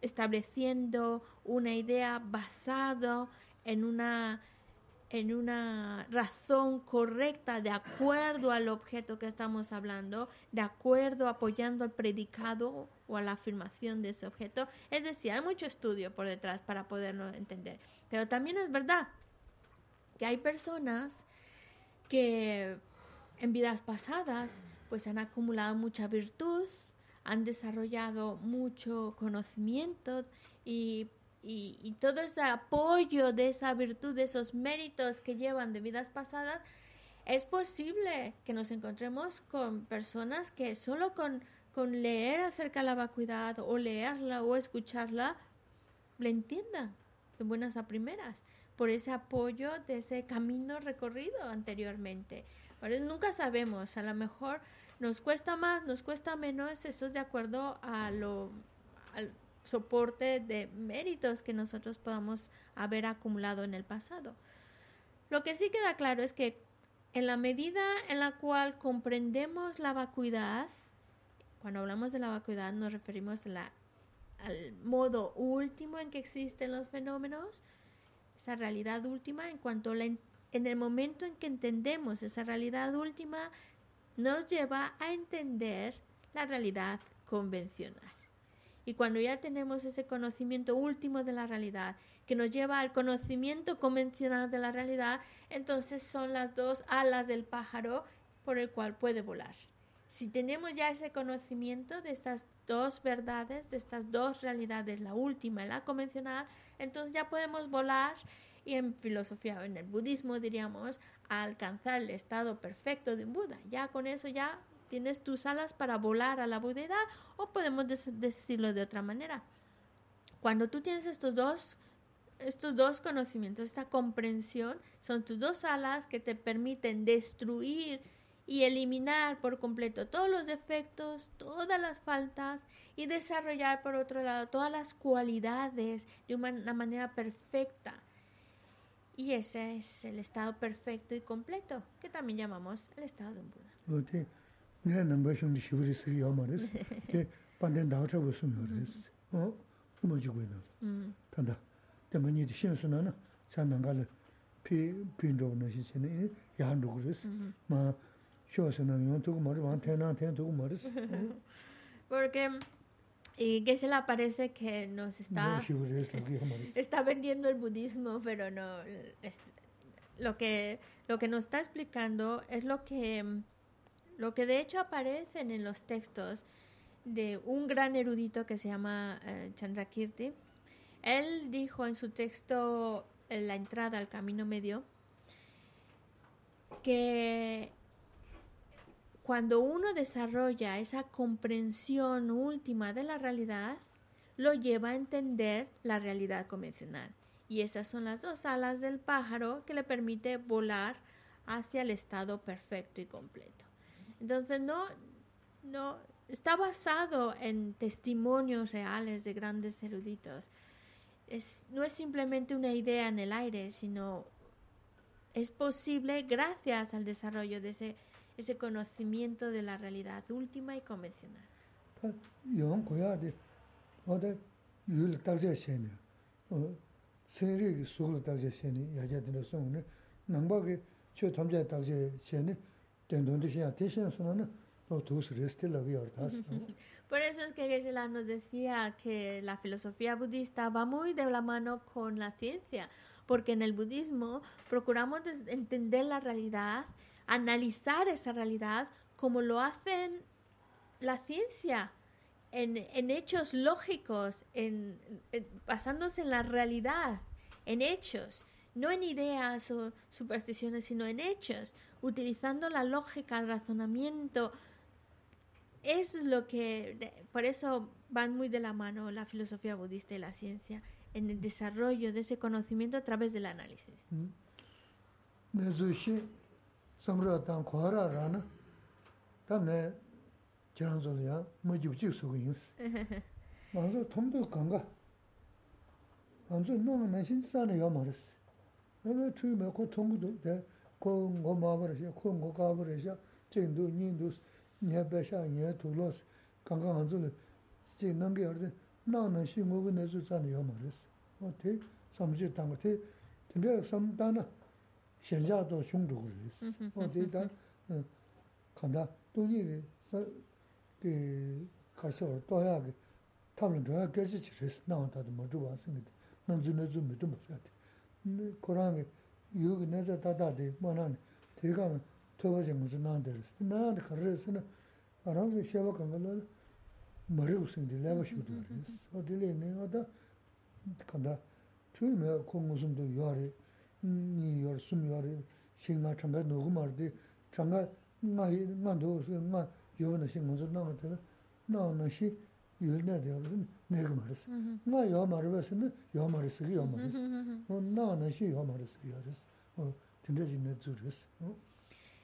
estableciendo una idea basada en una, en una razón correcta de acuerdo al objeto que estamos hablando, de acuerdo apoyando al predicado o a la afirmación de ese objeto. Es decir, hay mucho estudio por detrás para poderlo entender. Pero también es verdad que hay personas que en vidas pasadas pues han acumulado mucha virtud, han desarrollado mucho conocimiento y, todo ese apoyo de esa virtud, de esos méritos que llevan de vidas pasadas, es posible que nos encontremos con personas que solo con, con leer acerca de la vacuidad o leerla o escucharla, le entiendan de buenas a primeras. por ese apoyo de ese camino recorrido anteriormente. Eso nunca sabemos, a lo mejor nos cuesta más, nos cuesta menos, eso es de acuerdo a lo, al soporte de méritos que nosotros podamos haber acumulado en el pasado. Lo que sí queda claro es que en la medida en la cual comprendemos la vacuidad, cuando hablamos de la vacuidad nos referimos a la- al modo último en que existen los fenómenos, esa realidad última, en cuanto la en, el momento en que entendemos esa realidad última, nos lleva a entender la realidad convencional. Y cuando ya tenemos ese conocimiento último de la realidad, que nos lleva al conocimiento convencional de la realidad, entonces son las dos alas del pájaro por el cual puede volar. Si tenemos ya ese conocimiento de estas dos verdades, de estas dos realidades, la última y la convencional, entonces ya podemos volar y en filosofía, en el budismo diríamos, a alcanzar el estado perfecto de un Buda. Ya con eso ya tienes tus alas para volar a la budedad o podemos decirlo de otra manera. Cuando tú tienes estos dos estos dos conocimientos, esta comprensión, son tus dos alas que te permiten destruir y eliminar por completo todos los defectos, todas las faltas y desarrollar por otro lado todas las cualidades de una manera perfecta. Y ese es el estado perfecto y completo, que también llamamos el estado de un Buda. Porque y Geshe-la parece que nos está, está vendiendo el budismo, pero no es, lo que lo que nos está explicando es lo que lo que de hecho aparecen en los textos de un gran erudito que se llama eh, Chandrakirti. Él dijo en su texto en La entrada al camino medio que cuando uno desarrolla esa comprensión última de la realidad, lo lleva a entender la realidad convencional. Y esas son las dos alas del pájaro que le permite volar hacia el estado perfecto y completo. Entonces no, no está basado en testimonios reales de grandes eruditos. No es simplemente una idea en el aire, sino es posible gracias al desarrollo de ese, ese conocimiento de la realidad última y convencional. Por eso es que Geshe-la nos decía que la filosofía budista va muy de la mano con la ciencia, porque en el budismo procuramos entender la realidad analizar esa realidad como lo hacen la ciencia, en, en hechos lógicos, en, basándose en la realidad, en hechos, no en ideas o supersticiones, sino en hechos, utilizando la lógica, el razonamiento, es lo que, por eso van muy de la mano la filosofía budista y la ciencia en el desarrollo de ese conocimiento a través del análisis. 내 samra tang kuhara rana, ta me jiranzol ya ma jubchik sugu yinsi. Manzo tomdo ganga, manzo nonga nashin tsana ya marisi. Nana chuyu me ko tongu de, ko ngo mabarasha, ko ngo kabarasha, chendu, nindu, nye besha, nye tulos, ganga manzo le, chik nangi arde, nonga nashin ngogo nesu tsana ya marisi. O te samjik tanga, te, tanga samdana, shenjaado shungdugu res. O dedan kanda duni ki karsiwar doya ki tablan doya gersi chi res naa tadu ma dhruwa singidi. Nanzu nazu mi dhumbu sati. Korangi yugi naza dadadi ma nani tirigana toba zi nguzu naa deres. Naa di kar res na aranzu shewa kanga la marigu singidi leba shugdugu mm-hmm, res. Mm-hmm. O dili ni oda kanda tuyi me konguzumdo yuwa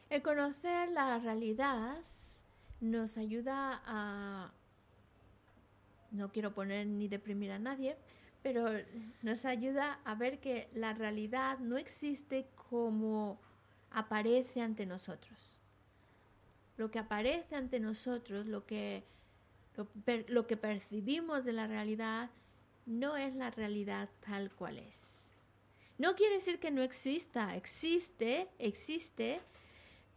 El conocer la realidad nos ayuda a, no quiero poner ni deprimir a nadie, pero nos ayuda a ver que la realidad no existe como aparece ante nosotros. Lo que aparece ante nosotros, lo que, lo, que percibimos de la realidad, no es la realidad tal cual es. No quiere decir que no exista, existe, existe,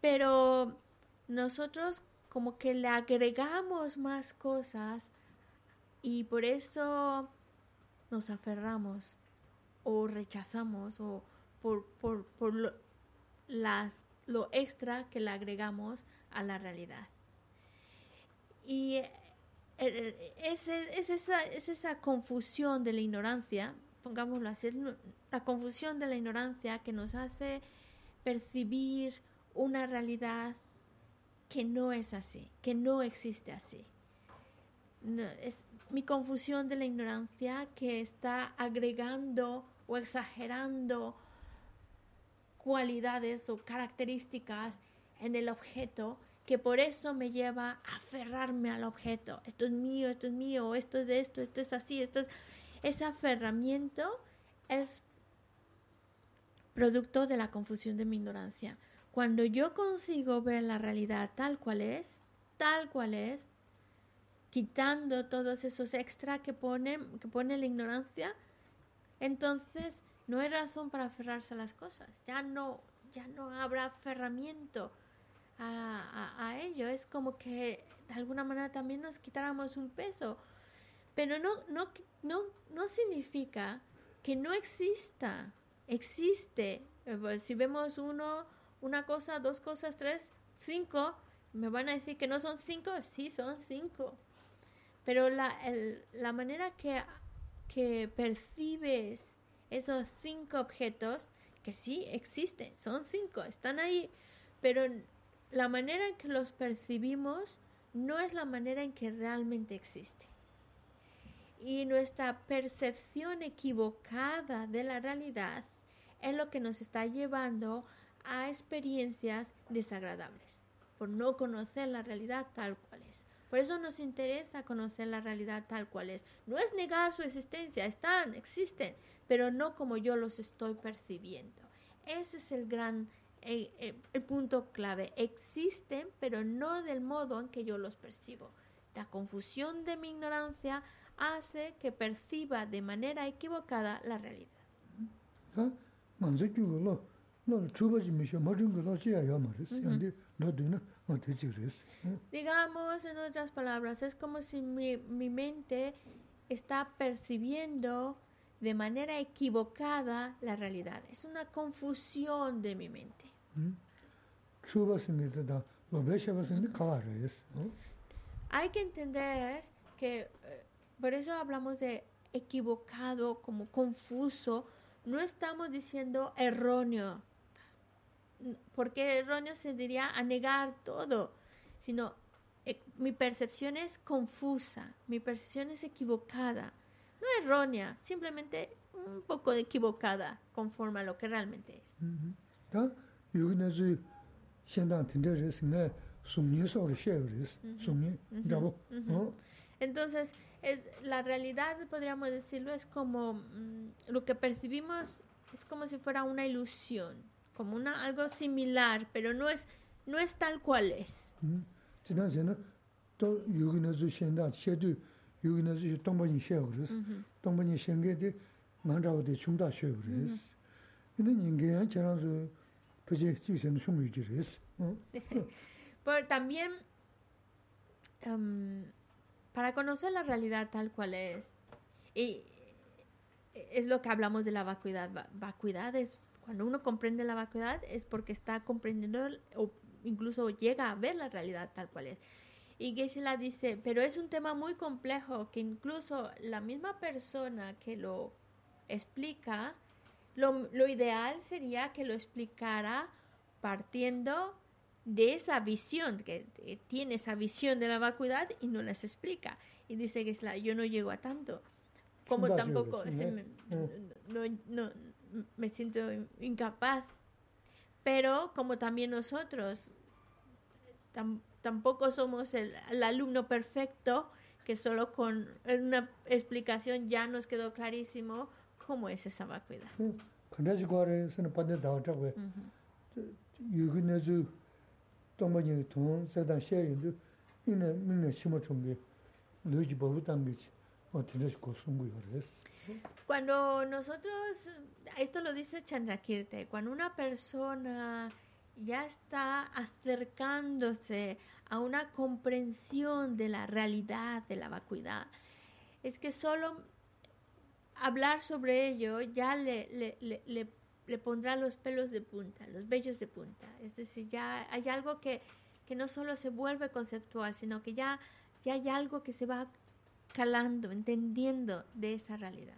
pero nosotros como que le agregamos más cosas y por eso nos aferramos o rechazamos o por, por, por lo, las, lo extra que le agregamos a la realidad. Y eh, eh, es, es esa, es esa confusión de la ignorancia, pongámoslo así, la confusión de la ignorancia que nos hace percibir una realidad que no es así, que no existe así. Mi confusión de la ignorancia que está agregando o exagerando cualidades o características en el objeto que por eso me lleva a aferrarme al objeto. Esto es mío, esto es mío, esto es de esto, esto es así, esto es... Ese aferramiento es producto de la confusión de mi ignorancia. Cuando yo consigo ver la realidad tal cual es, tal cual es, quitando todos esos extra que pone, que pone la ignorancia, entonces no hay razón para aferrarse a las cosas. Ya no, ya no habrá aferramiento a, a- a ello. Es como que de alguna manera también nos quitáramos un peso. Pero no, no, no, no significa que no exista. Existe. Eh, pues, Si vemos uno, una cosa, dos cosas, tres, cinco, me van a decir que no son cinco, sí, son cinco. Pero la, la manera que, que percibes esos cinco objetos, que sí existen, son cinco, están ahí, pero la manera en que los percibimos no es la manera en que realmente existen. Y nuestra percepción equivocada de la realidad es lo que nos está llevando a experiencias desagradables, por no conocer la realidad tal cual. Por eso nos interesa conocer la realidad tal cual es. No es negar su existencia, están, existen, pero no como yo los estoy percibiendo. Ese es el gran, eh, eh, el punto clave. Existen, pero no del modo en que yo los percibo. La confusión de mi ignorancia hace que perciba de manera equivocada la realidad. Digamos, en otras palabras, es como si mi, mi mente está percibiendo de manera equivocada la realidad. Es una confusión de mi mente. Hay que entender que, eh, por eso hablamos de equivocado, como confuso, no estamos diciendo erróneo porque erróneo se diría a negar todo, sino eh, mi percepción es confusa, mi percepción es equivocada, no errónea, simplemente un poco equivocada conforme a lo que realmente es. Mm-hmm. Mm-hmm. Mm-hmm. Entonces, es, la realidad, podríamos decirlo, es como mm, lo que percibimos es como si fuera una ilusión como una, algo similar, pero no es, no es tal cual es. Mm. Pero también, um, para conocer la realidad tal cual es, y es lo que hablamos de la vacuidad, vacuidad es cuando uno comprende la vacuidad es porque está comprendiendo o incluso llega a ver la realidad tal cual es. Y Geshe-la dice, pero es un tema muy complejo que incluso la misma persona que lo explica, lo, lo ideal sería que lo explicara partiendo de esa visión, que tiene esa visión de la vacuidad y no las explica. Y dice que es la, yo no llego a tanto. Como tampoco Mm. no, no- me siento incapaz. Pero como también nosotros tampoco somos el, alumno perfecto, que solo con una explicación ya nos quedó clarísimo cómo es esa vacuidad. Cuando nosotros esto lo dice Chandrakirti, ¿eh? cuando una persona ya está acercándose a una comprensión de la realidad de la vacuidad, es que solo hablar sobre ello ya le, le, le, pondrá los pelos de punta, los vellos de punta. Es decir, ya hay algo que, que no solo se vuelve conceptual, sino que ya, ya hay algo que se va calando, entendiendo de esa realidad.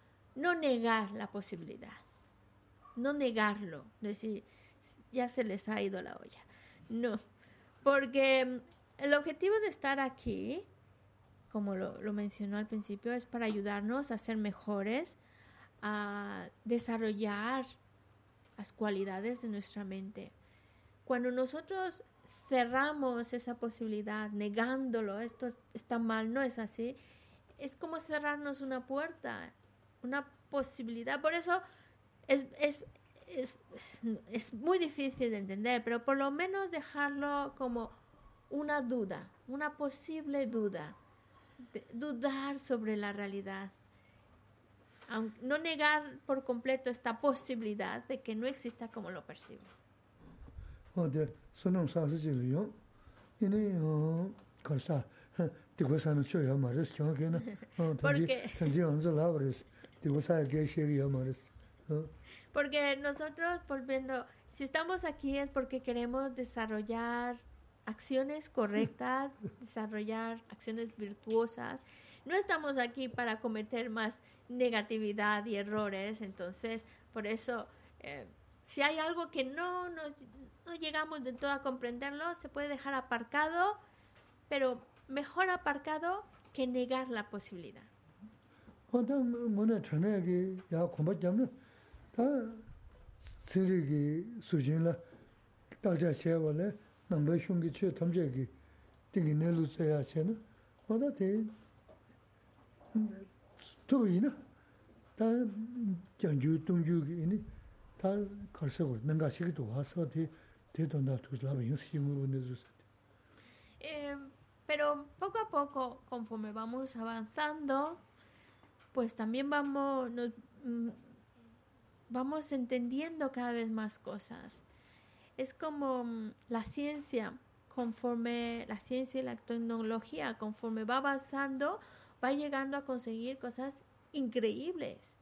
no negar la posibilidad, no negarlo, decir, ya se les ha ido la olla. No, porque mm, el objetivo de estar aquí, como lo, lo mencionó al principio, es para ayudarnos a ser mejores, a desarrollar las cualidades de nuestra mente. Cuando nosotros cerramos esa posibilidad, negándolo, esto está mal, no es así, es como cerrarnos una puerta, una posibilidad. Por eso es, es, es, es, muy difícil de entender, pero por lo menos dejarlo como una duda, una posible duda, dudar sobre la realidad. No negar por completo esta posibilidad de que no exista como lo percibo. Porque Porque nosotros, volviendo, si estamos aquí es porque queremos desarrollar acciones correctas, desarrollar acciones virtuosas. No estamos aquí para cometer más negatividad y errores, entonces por eso eh, si hay algo que no, nos, llegamos de todo a comprenderlo, se puede dejar aparcado, pero mejor aparcado que negar la posibilidad. 어다 뭐네 전에기 야 공부 때문에 다 세리기 수준라 다자 쉐월에 남배 흉기 치 탐제기 되게 내루세야 챤 어다 대 또이나 다 장주 동주기 이니 다 걸서고 뭔가 시기도 와서 대 대도나 두sla면 유심으로 내주세 Eh, pero poco a poco, conforme vamos avanzando, pues también vamos, nos- mm, vamos entendiendo cada vez más cosas. Es como mm, la ciencia, conforme la ciencia y la tecnología, conforme va avanzando, va llegando a conseguir cosas increíbles.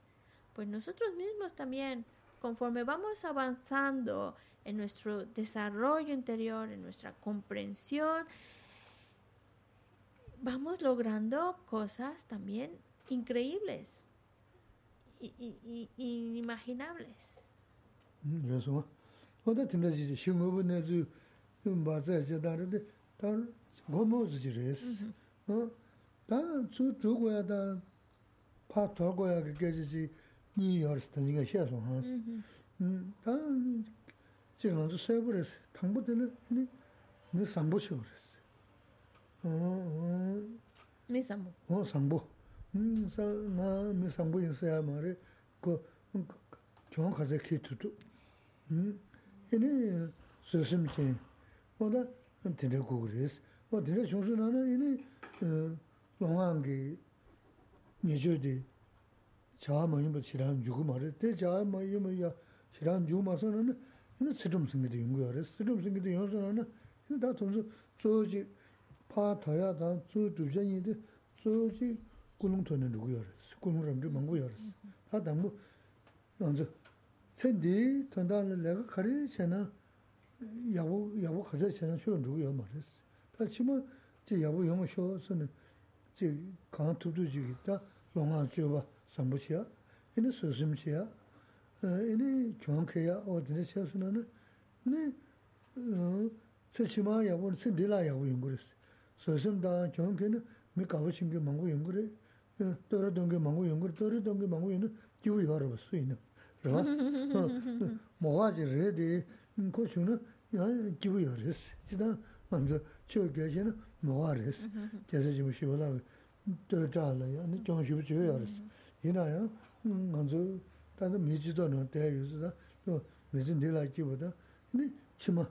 Pues nosotros mismos también, conforme vamos avanzando en nuestro desarrollo interior, en nuestra comprensión, vamos logrando cosas también increíbles y, y- y- inimaginables. 그래서 어디 팀내지 신호부 내주 맞아 제다는데 다 고모즈지레스 어다주 주고야다 파토고야 그게지 니어스 등이가 해서 하스 음다 지금 저 세브레스 당부되는 니 니 상보시오레스 어 Misamo. 어 상보 음사 나 미 상보 있어야 말에 그 정확하게 키트도 음 이네 소심치 뭐다 되게 고그레스 어 되게 중순하는 이네 어 long 니저디 자마 이뭐 지란 주고 말에 때 자마 이뭐 야 지란 주고 마서는 꿀롱 돈은 누구 열었어. 꿀롱 람주 망고 열었어. 다 담고 먼저 첸디 돈다는 내가 거리 쟤는 야부 야부 가자 쟤는 쇼 누구 열 말했어. 다 지금 제 야부 영어 쇼서는 제 강한 두두지 있다. 롱아 줘봐. 삼부시야. 이는 소심시야. 이니 경쾌야 어디에 세수는 네 세치마 야부 첸디라 야부 연구했어. 소심다 경쾌는 미 가고 신경 망고 연구를 tōrā tōngi māngu yōngu, tōrā tōngi māngu yōngu jivu yōrwa sui nō. Rā, mōhā chi rē dī kō shū nō jivu yōrwa sī. Chidā mānzu chō gyāshī nō mōhā rē sī. Gyāsā jimu shivu lā tō chā lā yā, nō gyōng shivu chō yōrwa sī. Yīnā yā mānzu tānda mī jī tō nō tē yō sī tā, tō mī jī ndī lā jivu tā, nī chima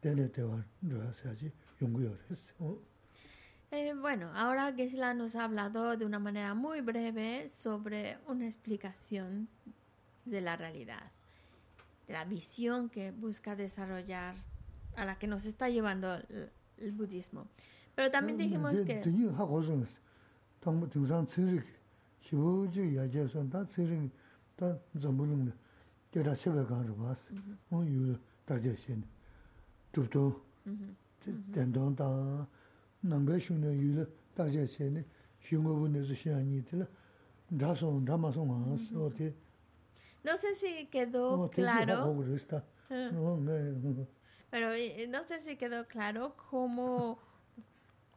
tēne tēwā rā sā Eh, bueno, ahora Gesla nos ha hablado de una manera muy breve sobre una explicación de la realidad, de la visión que busca desarrollar, a la que nos está llevando el, el budismo. Pero también dijimos que... yu ne bu ma song ang, o te, No sé si quedó claro. Pero no sé si quedó claro cómo,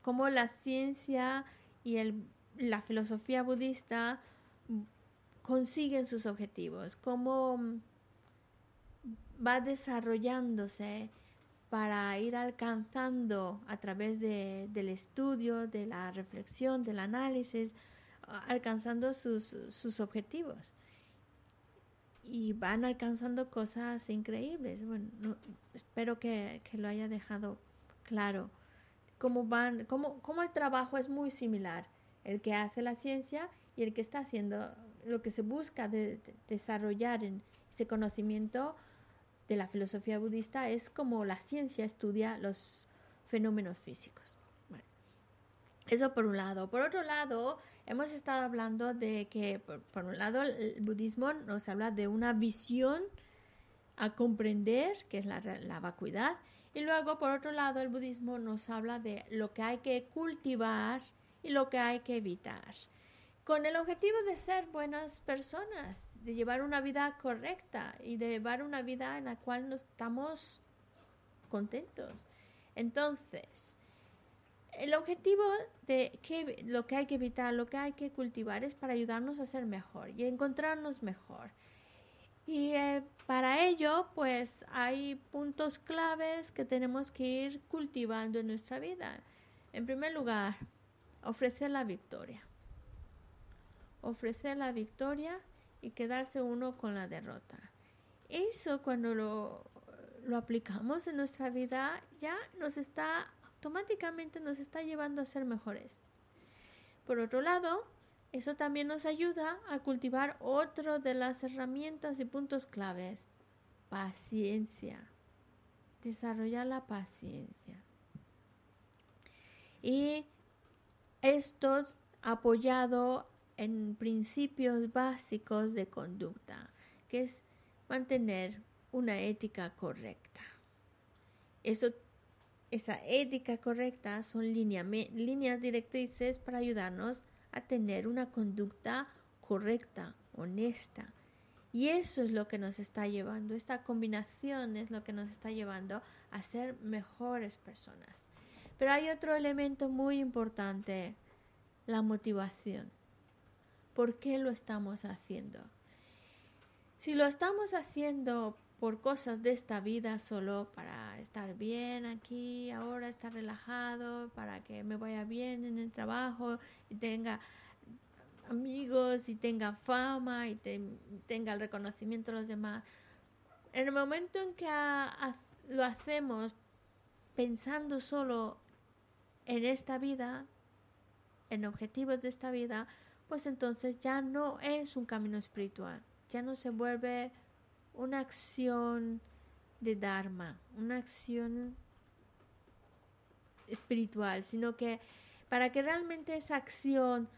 cómo la ciencia y el, la filosofía budista consiguen sus objetivos, cómo va desarrollándose para ir alcanzando a través de- del estudio, de la reflexión, del análisis, alcanzando sus, sus objetivos y van alcanzando cosas increíbles. Bueno, no- espero que, que lo haya dejado claro. Cómo van, cómo, cómo el trabajo es muy similar, el que hace la ciencia y el que está haciendo lo que se busca de- de- desarrollar en ese conocimiento de la filosofía budista es como la ciencia estudia los fenómenos físicos. Eso por un lado. Por otro lado, hemos estado hablando de que, por, por un lado, el budismo nos habla de una visión a comprender, que es la, la vacuidad, y luego, por otro lado, el budismo nos habla de lo que hay que cultivar y lo que hay que evitar, con el objetivo de ser buenas personas, de llevar una vida correcta y de llevar una vida en la cual nos estamos contentos. Entonces, el objetivo de que lo que hay que evitar, lo que hay que cultivar es para ayudarnos a ser mejor y encontrarnos mejor. Y eh, para ello, pues hay puntos claves que tenemos que ir cultivando en nuestra vida. En primer lugar, ofrecer la victoria. Ofrecer la victoria y quedarse uno con la derrota. Eso cuando lo, lo aplicamos en nuestra vida ya nos está automáticamente nos está llevando a ser mejores. Por otro lado, eso también nos ayuda a cultivar otro de las herramientas y puntos claves, paciencia. Desarrollar la paciencia. Y esto apoyado en principios básicos de conducta, que es mantener una ética correcta. Eso esa ética correcta son líneas directrices para ayudarnos a tener una conducta correcta, honesta. Y eso es lo que nos está llevando, esta combinación es lo que nos está llevando a ser mejores personas. Pero hay otro elemento muy importante, la motivación. ¿Por qué lo estamos haciendo? Si lo estamos haciendo por cosas de esta vida solo para estar bien aquí, ahora estar relajado, para que me vaya bien en el trabajo y tenga amigos y tenga fama y te- tenga el reconocimiento de los demás. En el momento en que ha- ha- lo hacemos pensando solo en esta vida, en objetivos de esta vida, pues entonces ya no es un camino espiritual, ya no se vuelve una acción de Dharma, una acción espiritual, sino que para que realmente esa acción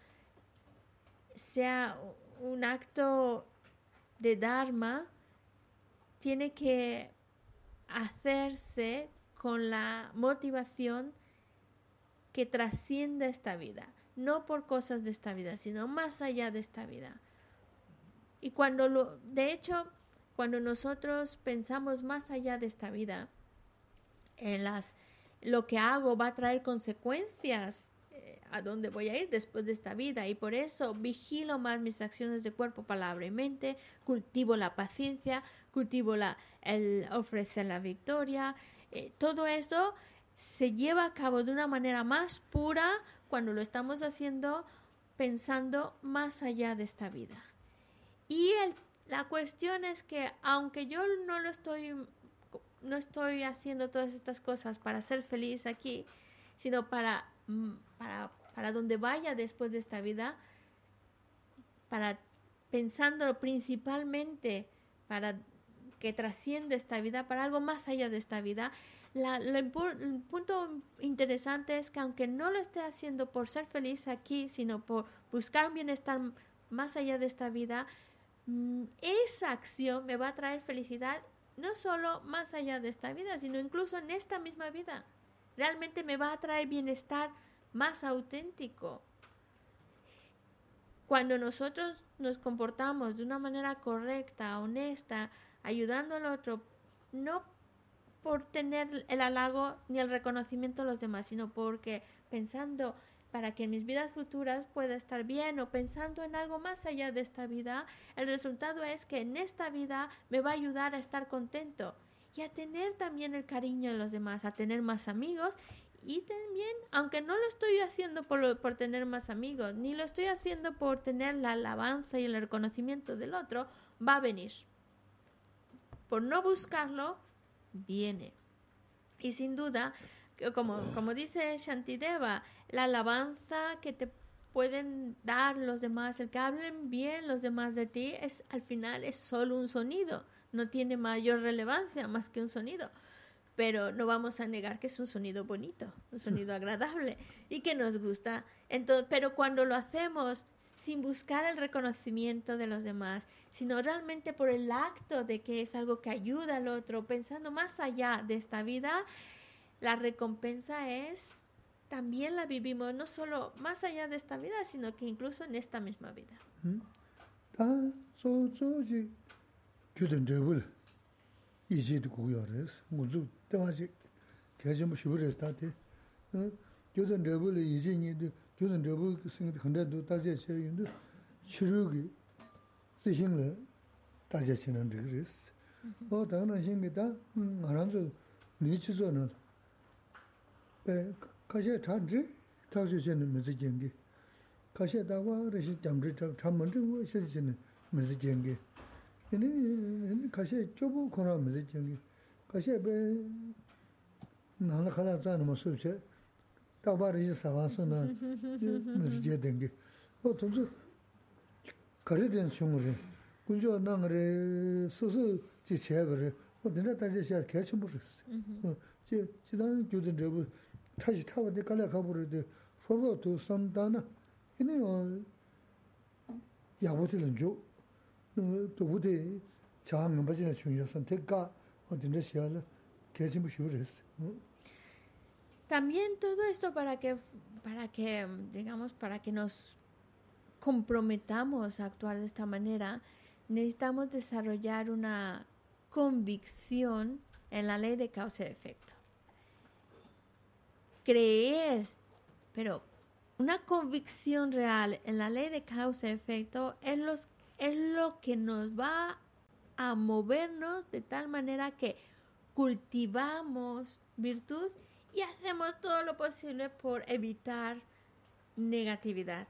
sea un acto de Dharma, tiene que hacerse con la motivación que trasciende esta vida, no por cosas de esta vida, sino más allá de esta vida. Y cuando lo, de hecho, cuando nosotros pensamos más allá de esta vida, en las, lo que hago va a traer consecuencias eh, a dónde voy a ir después de esta vida y por eso vigilo más mis acciones de cuerpo, palabra y mente, cultivo la paciencia, cultivo la, el ofrecer la victoria. Eh, todo esto se lleva a cabo de una manera más pura cuando lo estamos haciendo pensando más allá de esta vida. Y la cuestión es que aunque yo no lo estoy no estoy haciendo todas estas cosas para ser feliz aquí, sino para, mm, para, para donde vaya después de esta vida, para pensándolo principalmente para que trasciende esta vida, para algo más allá de esta vida, lo el punto interesante es que aunque no lo esté haciendo por ser feliz aquí, sino por buscar un bienestar más allá de esta vida, mm, esa acción me va a traer felicidad no solo más allá de esta vida, sino incluso en esta misma vida. Realmente me va a traer bienestar más auténtico. Cuando nosotros nos comportamos de una manera correcta, honesta, ayudando al otro, no por tener el halago ni el reconocimiento de los demás, sino porque pensando para que mis vidas futuras pueda estar bien o pensando en algo más allá de esta vida, el resultado es que en esta vida me va a ayudar a estar contento y a tener también el cariño de los demás, a tener más amigos y también, aunque no lo estoy haciendo por, por tener más amigos, ni lo estoy haciendo por tener la alabanza y el reconocimiento del otro, va a venir. Por no buscarlo, viene. Y sin duda, como, como dice Shantideva, la alabanza que te pueden dar los demás, el que hablen bien los demás de ti, es al final es solo un sonido, no tiene mayor relevancia más que un sonido. Pero no vamos a negar que es un sonido bonito, un sonido agradable y que nos gusta. Entonces, pero cuando lo hacemos sin buscar el reconocimiento de los demás, sino realmente por el acto de que es algo que ayuda al otro, pensando más allá de esta vida, la recompensa es también la vivimos no solo más allá de esta vida, sino que incluso en esta misma vida. 다 gyudan drabu singa khanda du tajia che yundu chiru gi zixin le tajia che nan dhig res. O taga na xingi ta ngaranzu ni chizo na kaxia chadri tagxio che na mizi jengi. Kaxia dagwa rashi jamdri chamandri wo xe che na mizi jengi. Yini kaxia chobu kona mizi jengi. Kaxia be nana khala zana ma che 제 치는 데레스 어 다는 신기다 음 알아서 니치조는 에 가셔 다지 타주시는 메시지인데 kaxia dawa rashi jamzhi chab chammanzhi wo shesi chini mizi jengi. Yini, yini kaxia chobu kona mizi jengi. Kaxia be nana khala zani ma subche, dawa rashi sawansu na mizi je dengi. O tunzu kari den chungri, kunjo nangri susu chi chebri, o dina daji xia kaya chimbu risi. Chi, chi dana gyudin rebu, chashi chawa di kala kaburi di, fobo tu samdana, ini 어 야보들은 줘. 또 부대 장은 버지는 중요선 대가 어딘데 시야를 계신 분 쉬우랬어. También todo esto para que, para que, digamos, para que nos comprometamos a actuar de esta manera, necesitamos desarrollar una convicción en la ley de causa y efecto. Creer, pero una convicción real en la ley de causa y efecto es, los, es lo que nos va a movernos de tal manera que cultivamos virtud y hacemos todo lo posible por evitar negatividad.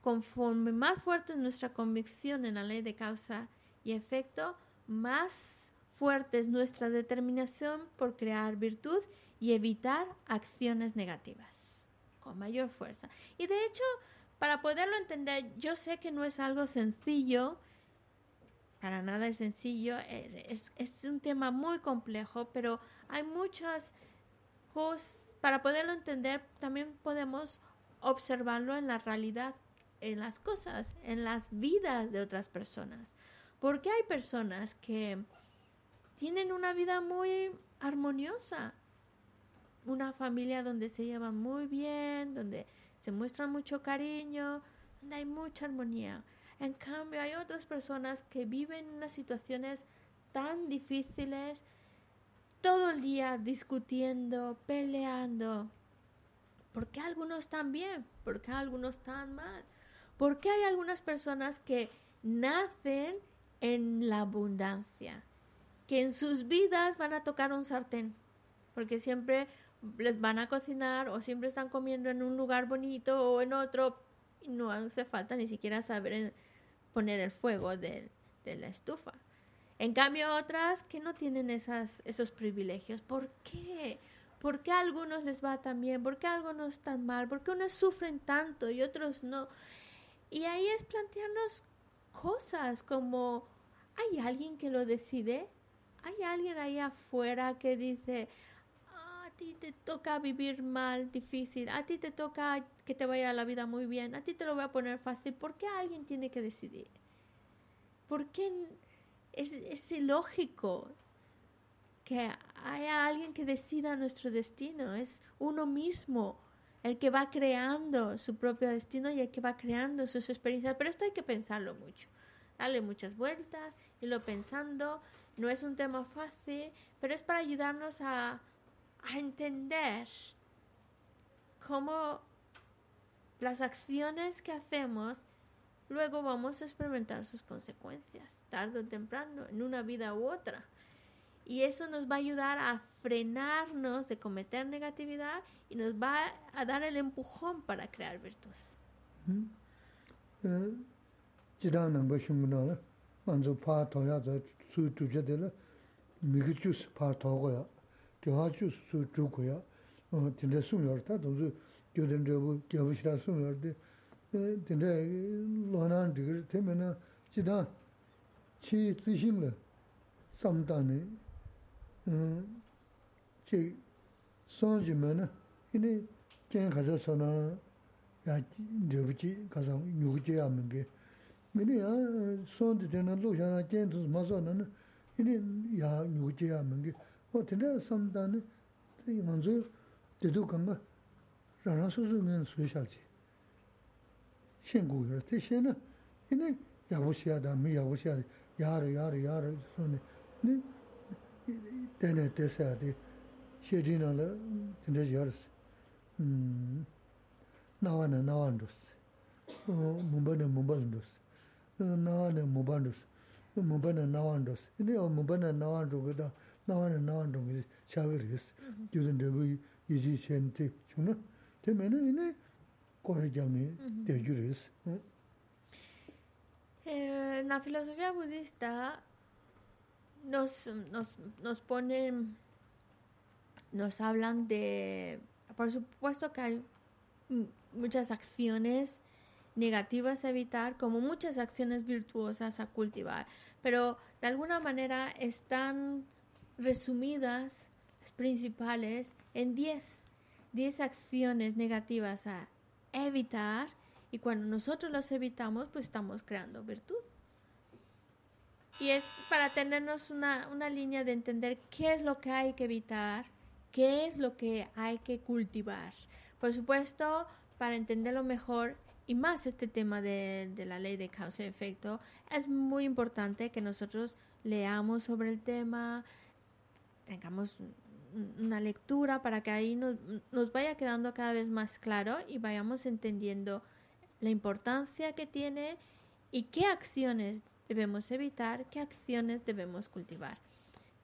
Conforme más fuerte es nuestra convicción en la ley de causa y efecto, más fuerte es nuestra determinación por crear virtud y evitar acciones negativas con mayor fuerza. Y de hecho, para poderlo entender, yo sé que no es algo sencillo para nada es sencillo, eh, es, es un tema muy complejo, pero hay muchas para poderlo entender, también podemos observarlo en la realidad, en las cosas, en las vidas de otras personas. Porque hay personas que tienen una vida muy armoniosa, una familia donde se llevan muy bien, donde se muestra mucho cariño, donde hay mucha armonía. En cambio, hay otras personas que viven unas situaciones tan difíciles, todo el día discutiendo, peleando. ¿Por qué algunos están bien? ¿Por qué algunos están mal? ¿Por qué hay algunas personas que nacen en la abundancia? Que en sus vidas van a tocar un sartén. Porque siempre les van a cocinar o siempre están comiendo en un lugar bonito o en otro. Y no hace falta ni siquiera saber poner el fuego de, de la estufa. En cambio, otras que no tienen esos privilegios. ¿Por qué? ¿Por qué a algunos les va tan bien? ¿Por qué a algunos tan mal? ¿Por qué unos sufren tanto y otros no? Y ahí es plantearnos cosas como, ¿hay alguien que lo decide? ¿Hay alguien ahí afuera que dice, "Ah, a ti te toca vivir mal, difícil, a ti te toca que te vaya la vida muy bien, a ti te lo voy a poner fácil? ¿Por qué alguien tiene que decidir? ¿Por qué es, es ilógico que haya alguien que decida nuestro destino? Es uno mismo el que va creando su propio destino y el que va creando sus experiencias. Pero esto hay que pensarlo mucho, darle muchas vueltas, irlo pensando. No es un tema fácil, pero es para ayudarnos a, a entender cómo las acciones que hacemos luego vamos a experimentar sus consecuencias, tarde o temprano, en una vida u otra. Y eso nos va a ayudar a frenarnos de cometer negatividad y nos va a dar el empujón para crear virtud. jidang nangba dinde lonan dhigir, teme na jidan chi zishim le samdani, chi sonji me na, ini jen kaza sonan ya dhibuchi kaza nyugji ya mingi. Mini ya sonji dina luksha na jen tuz maso na na, ini ya nyugji ya mingi. O dinde samdani, manzu didu kanga rana susu ngan suishachi. shingu yore, te she na, ine yabu shiya da, mi yabu shiya da, yara, yara, yara, so ne, ne, tene te saya di, she di na la, tende yore si, mm, nawa na nawa ndo si, mumba na mumba ndo si, nawa na mumba ndo si, mumba na nawa ndo si, ine o mumba na nawa ndo gada, nawa na nawa ndo gada, shawir yore si, mm-hmm. yudan dabu yiji shen te, chung na, te me na, ine, corre llame de yuris. ¿eh? Eh, en la filosofía budista nos, nos, nos ponen, nos hablan de, por supuesto que hay muchas acciones negativas a evitar, como muchas acciones virtuosas a cultivar, pero de alguna manera están resumidas las principales en 10, 10 acciones negativas a evitar y cuando nosotros las evitamos, pues estamos creando virtud. Y es para tenernos una, una línea de entender qué es lo que hay que evitar, qué es lo que hay que cultivar. Por supuesto, para entenderlo mejor y más este tema de, de la ley de causa y efecto, es muy importante que nosotros leamos sobre el tema, tengamos una lectura para que ahí nos, nos vaya quedando cada vez más claro y vayamos entendiendo la importancia que tiene y qué acciones debemos evitar, qué acciones debemos cultivar.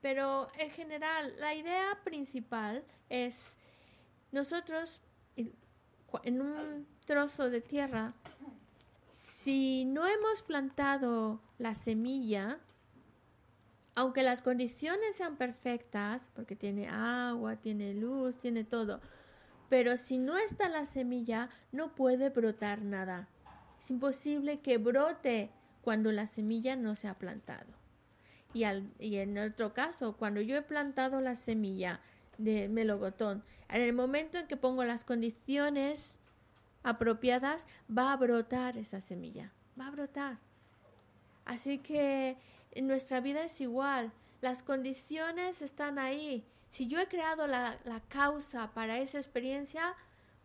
Pero en general, la idea principal es nosotros en un trozo de tierra, si no hemos plantado la semilla, aunque las condiciones sean perfectas, porque tiene agua, tiene luz, tiene todo, pero si no está la semilla, no puede brotar nada. Es imposible que brote cuando la semilla no se ha plantado. Y, en otro caso, cuando yo he plantado la semilla de melocotón, en el momento en que pongo las condiciones apropiadas, va a brotar esa semilla, va a brotar. Así que en nuestra vida es igual, las condiciones están ahí. Si yo he creado la, la causa para esa experiencia,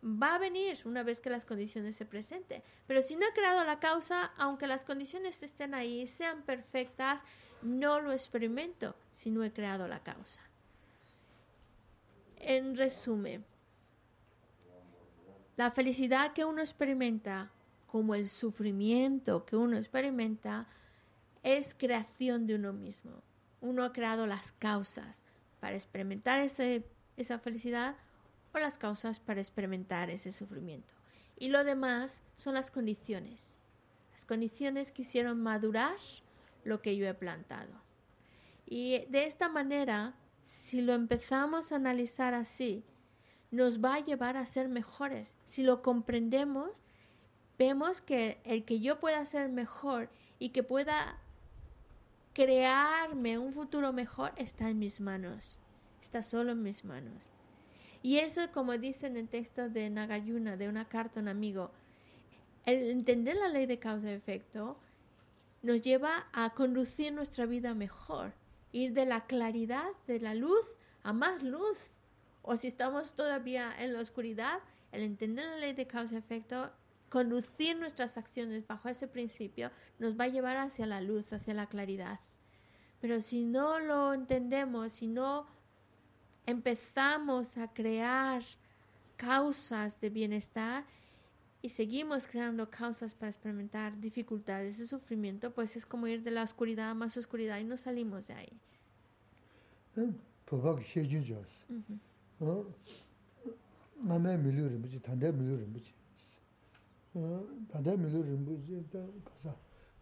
va a venir una vez que las condiciones se presenten. Pero si no he creado la causa, aunque las condiciones estén ahí, sean perfectas, no lo experimento si no he creado la causa. En resumen, la felicidad que uno experimenta, como el sufrimiento que uno experimenta, es creación de uno mismo. Uno ha creado las causas para experimentar ese- esa felicidad o las causas para experimentar ese sufrimiento. Y lo demás son las condiciones. Las condiciones que hicieron madurar lo que yo he plantado. Y de esta manera, si lo empezamos a analizar así, nos va a llevar a ser mejores. Si lo comprendemos, vemos que el que yo pueda ser mejor y que pueda crearme un futuro mejor está en mis manos. Está solo en mis manos. Y eso, como dice en el texto de Nagayuna, de una carta a un amigo, el entender la ley de causa y efecto nos lleva a conducir nuestra vida mejor, ir de la claridad, de la luz, a más luz. O si estamos todavía en la oscuridad, el entender la ley de causa y efecto, conducir nuestras acciones bajo ese principio, nos va a llevar hacia la luz, hacia la claridad. Pero si no lo entendemos, si no empezamos a crear causas de bienestar y seguimos creando causas para experimentar dificultades y sufrimiento, pues es como ir de la oscuridad a más oscuridad y no salimos de ahí. pōpāk xie jun jō rīs. Ngā mē mīlū rīmbuchī, tāndā mīlū rīmbuchī. Tāndā mīlū rīmbuchī, tā kāsā,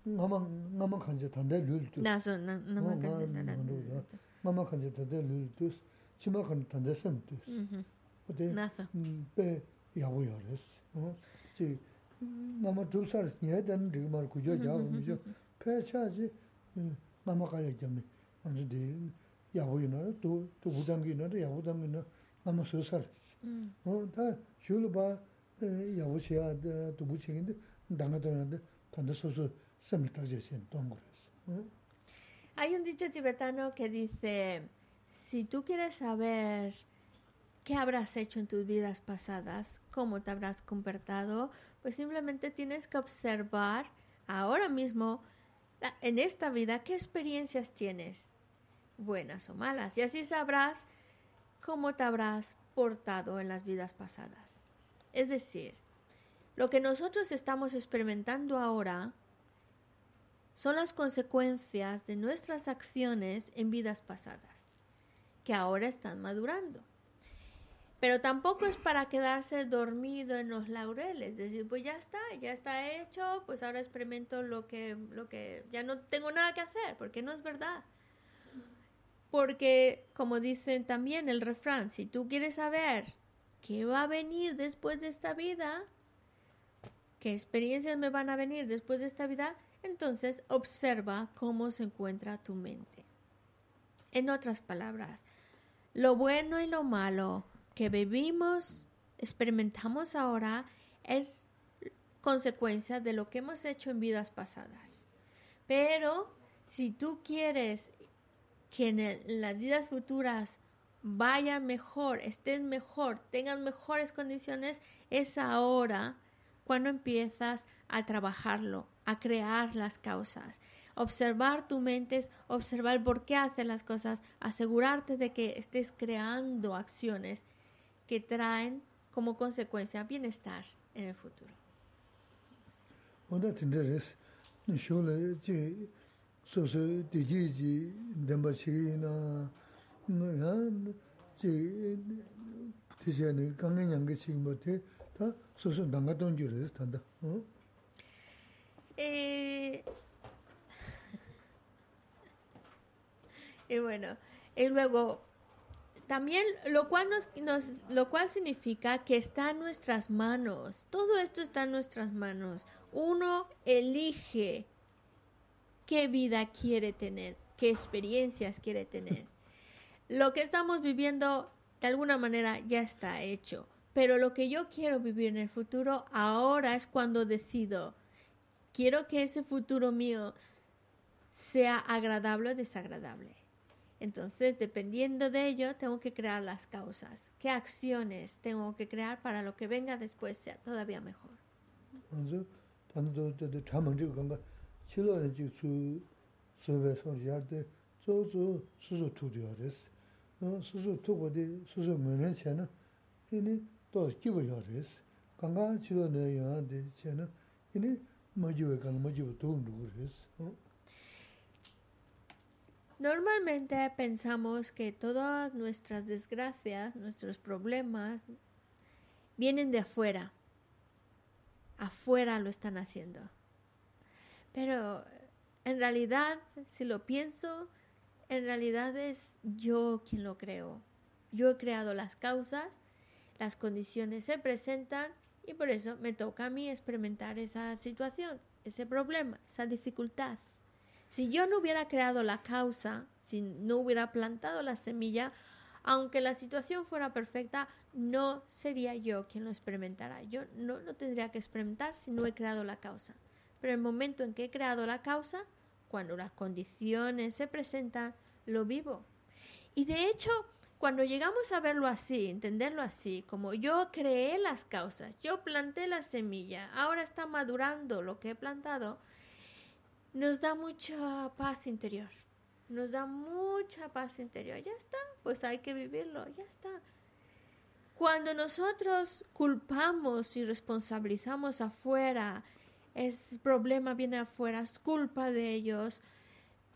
ngā mā, ngā mā khānchā tāndā lūl tūs. Naso, na- na- Oh, na- ngā na- na- mā rū na- rā. Ngā mā khānchā tāndā lūl tūs, chīmā khānchā tāndā sāṃ tūs. Ujú, O tē, Naso. pē yāgu yā rīs. Chī, ngā mā tūsā rīs, nyā tān rīg mā rī kūchō jā rī mūchō, pē chā chī, ngā mā kāyā jā mī, ngā rī dī, yāgu yā rā, tū, tū būdāngi yā rā, yāgu dāngi yā rā, ngā mā sūsā rīs. Mm. 어, 다 슈르 봐 야부시야 두부치인데 당가도는데 단도 소소 셈을 타제신 동거랬어. 어? Hay un dicho tibetano que dice, si tú quieres saber qué habrás hecho en tus vidas pasadas, cómo te habrás comportado, pues simplemente tienes que observar ahora mismo, la- en esta vida, qué experiencias tienes, buenas o malas, y así sabrás cómo te habrás portado en las vidas pasadas. Es decir, lo que nosotros estamos experimentando ahora son las consecuencias de nuestras acciones en vidas pasadas, que ahora están madurando. Pero tampoco es para quedarse dormido en los laureles, decir, pues ya está, ya está hecho, pues ahora experimento lo que, lo que ya no tengo nada que hacer, porque no es verdad. Porque, como dicen también el refrán, si tú quieres saber qué va a venir después de esta vida, qué experiencias me van a venir después de esta vida, entonces observa cómo se encuentra tu mente. En otras palabras, lo bueno y lo malo que vivimos, experimentamos ahora, es consecuencia de lo que hemos hecho en vidas pasadas. Pero si tú quieres que en, en las vidas futuras vayan mejor, estén mejor, tengan mejores condiciones, es ahora cuando empiezas a trabajarlo, a crear las causas. Observar tu mente observar por qué haces las cosas, asegurarte de que estés creando acciones que traen como consecuencia bienestar en el futuro. Y bueno, y luego también lo cual nos, nos- lo cual significa que está en nuestras manos. Todo esto está en nuestras manos. Uno elige qué vida quiere tener, qué experiencias quiere tener. Lo que estamos viviendo de alguna manera ya está hecho, pero lo que yo quiero vivir en el futuro ahora es cuando decido, quiero que ese futuro mío sea agradable o desagradable. Entonces, dependiendo de ello, tengo que crear las causas. ¿Qué acciones tengo que crear para lo que venga después sea todavía mejor? 먼저 단도 저 참은 저 건가 치료는 지수 수배 소지할 저저 수수 투디어레스 어 수수 투고디 수수 면에 채는 이니 또 기고여레스 건가 치료는 영한테 채는 이니 뭐지we 간 뭐지we 도움도 그랬어 어 Normalmente pensamos que todas nuestras desgracias, nuestros problemas, vienen de afuera. Afuera lo están haciendo. Pero en realidad, si lo pienso, en realidad es yo quien lo creo. Yo he creado las causas, las condiciones se presentan y por eso me toca a mí experimentar esa situación, ese problema, esa dificultad. Si yo no hubiera creado la causa, si no hubiera plantado la semilla, aunque la situación fuera perfecta, no sería yo quien lo experimentara. Yo no lo tendría que experimentar si no he creado la causa. Pero el momento en que he creado la causa, cuando las condiciones se presentan, lo vivo. Y de hecho, cuando llegamos a verlo así, entenderlo así, como yo creé las causas, yo planté la semilla, ahora está madurando lo que he plantado, nos da mucha paz interior. Nos da mucha paz interior. Ya está, pues hay que vivirlo, ya está. Cuando nosotros culpamos y responsabilizamos afuera, es problema viene afuera, es culpa de ellos,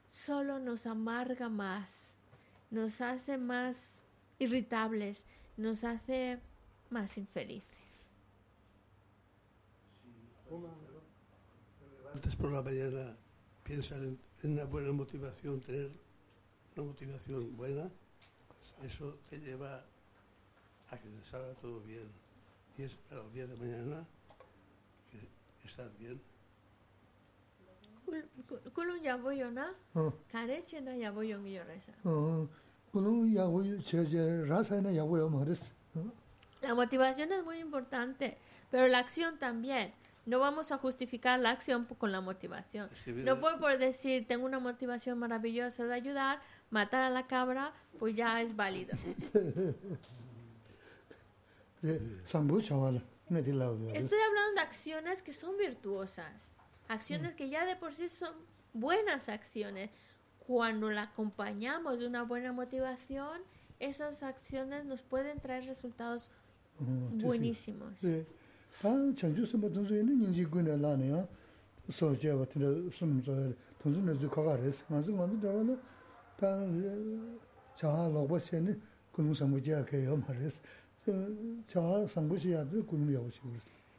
solo nos amarga más, nos hace más irritables, nos hace más infelices. Antes por la mañana piensas en, en una buena motivación, tener una motivación buena, eso te lleva a que te salga todo bien. Y es para el día de mañana ¿Estás bien? La motivación es muy importante, pero la acción también. No vamos a justificar la acción con la motivación. No puedo por decir, tengo una motivación maravillosa de ayudar, matar a la cabra, pues ya es válido. Estoy hablando de acciones que son virtuosas, acciones que ya de por sí son buenas acciones. Cuando la acompañamos de una buena motivación, esas acciones nos pueden traer resultados buenísimos.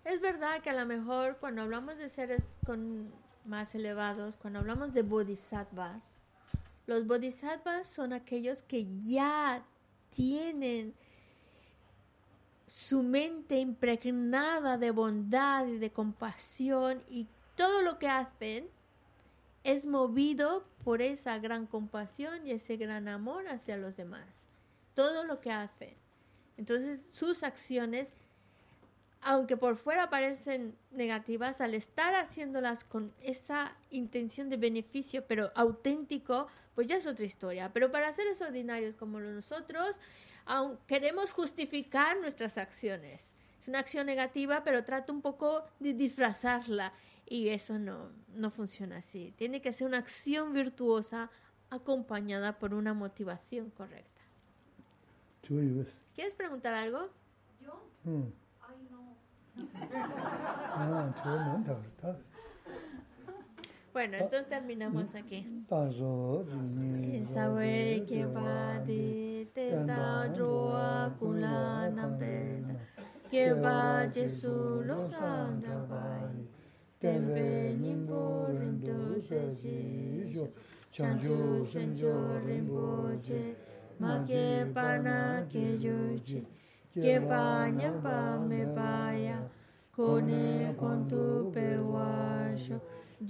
Es verdad que a lo mejor cuando hablamos de seres con más elevados, cuando hablamos de bodhisattvas, los bodhisattvas son aquellos que ya tienen su mente impregnada de bondad y de compasión y todo lo que hacen es movido por esa gran compasión y ese gran amor hacia los demás. Todo lo que hacen. Entonces sus acciones, aunque por fuera parecen negativas, al estar haciéndolas con esa intención de beneficio, pero auténtico, pues ya es otra historia. Pero para seres ordinarios como nosotros, aun queremos justificar nuestras acciones. Es una acción negativa, pero trato un poco de disfrazarla y eso no, no funciona así. Tiene que ser una acción virtuosa acompañada por una motivación correcta. ¿Quieres preguntar algo? ¿Yo? Ay, no. bueno, entonces terminamos aquí. ma ke pa na ke yu chi ke pa nyam pa me pa ya. Ko ne kon tu pe wa sho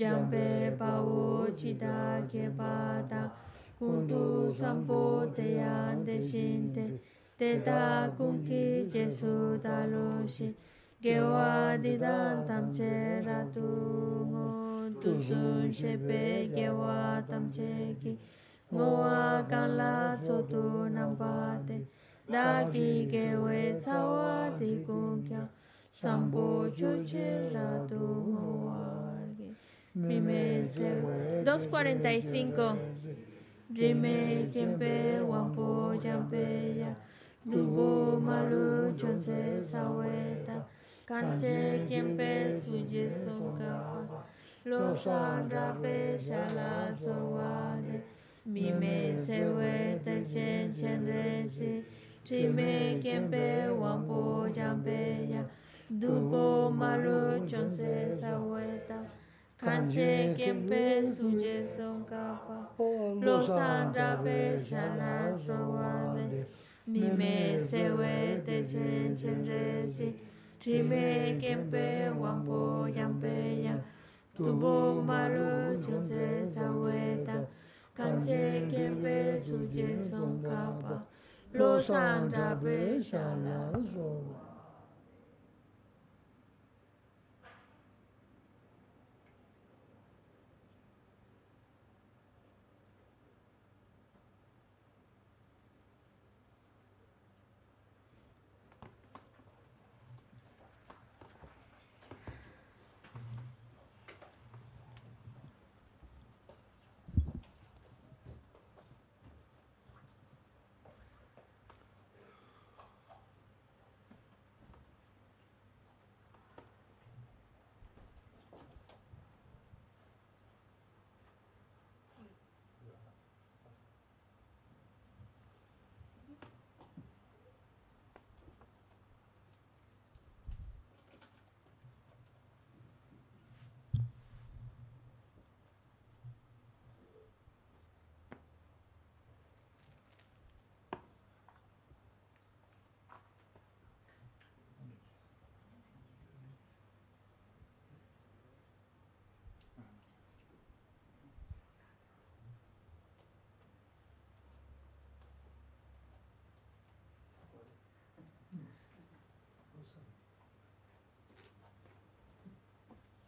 jam pe pa wo chi da ke pa ta. Kun tu sam po te yan de shin te te ta kun ki je su da lo shi ge wa di dan tam che ra tu ngo tu sun she pe ge wa tam che ki. Moa Kala Tsotu Nampate Daki Gewe Tsawa Ti Kunkya Sampo Chuche Mime se 245 Rime Kempe Wampo Jampe Ya Dubo Malu Chonse Saweta Kanche Kempe Suje Sowade Mime Tewe Te Chen Chen Resi Rime Kempe Wampo Jampe Ya Dubo Malu Chonse Saweta Kanche Kempe Suje Sonkapa Lo Sandra Pe Shala Sowade Mime Sewe Te Chen Chen Resi. Trime Kempe Wampo Yampe Ya Tubo Maru Chunse Saweta Kanche Kempe Suje Sonkapa Lo Sandra Pe Shala Sowade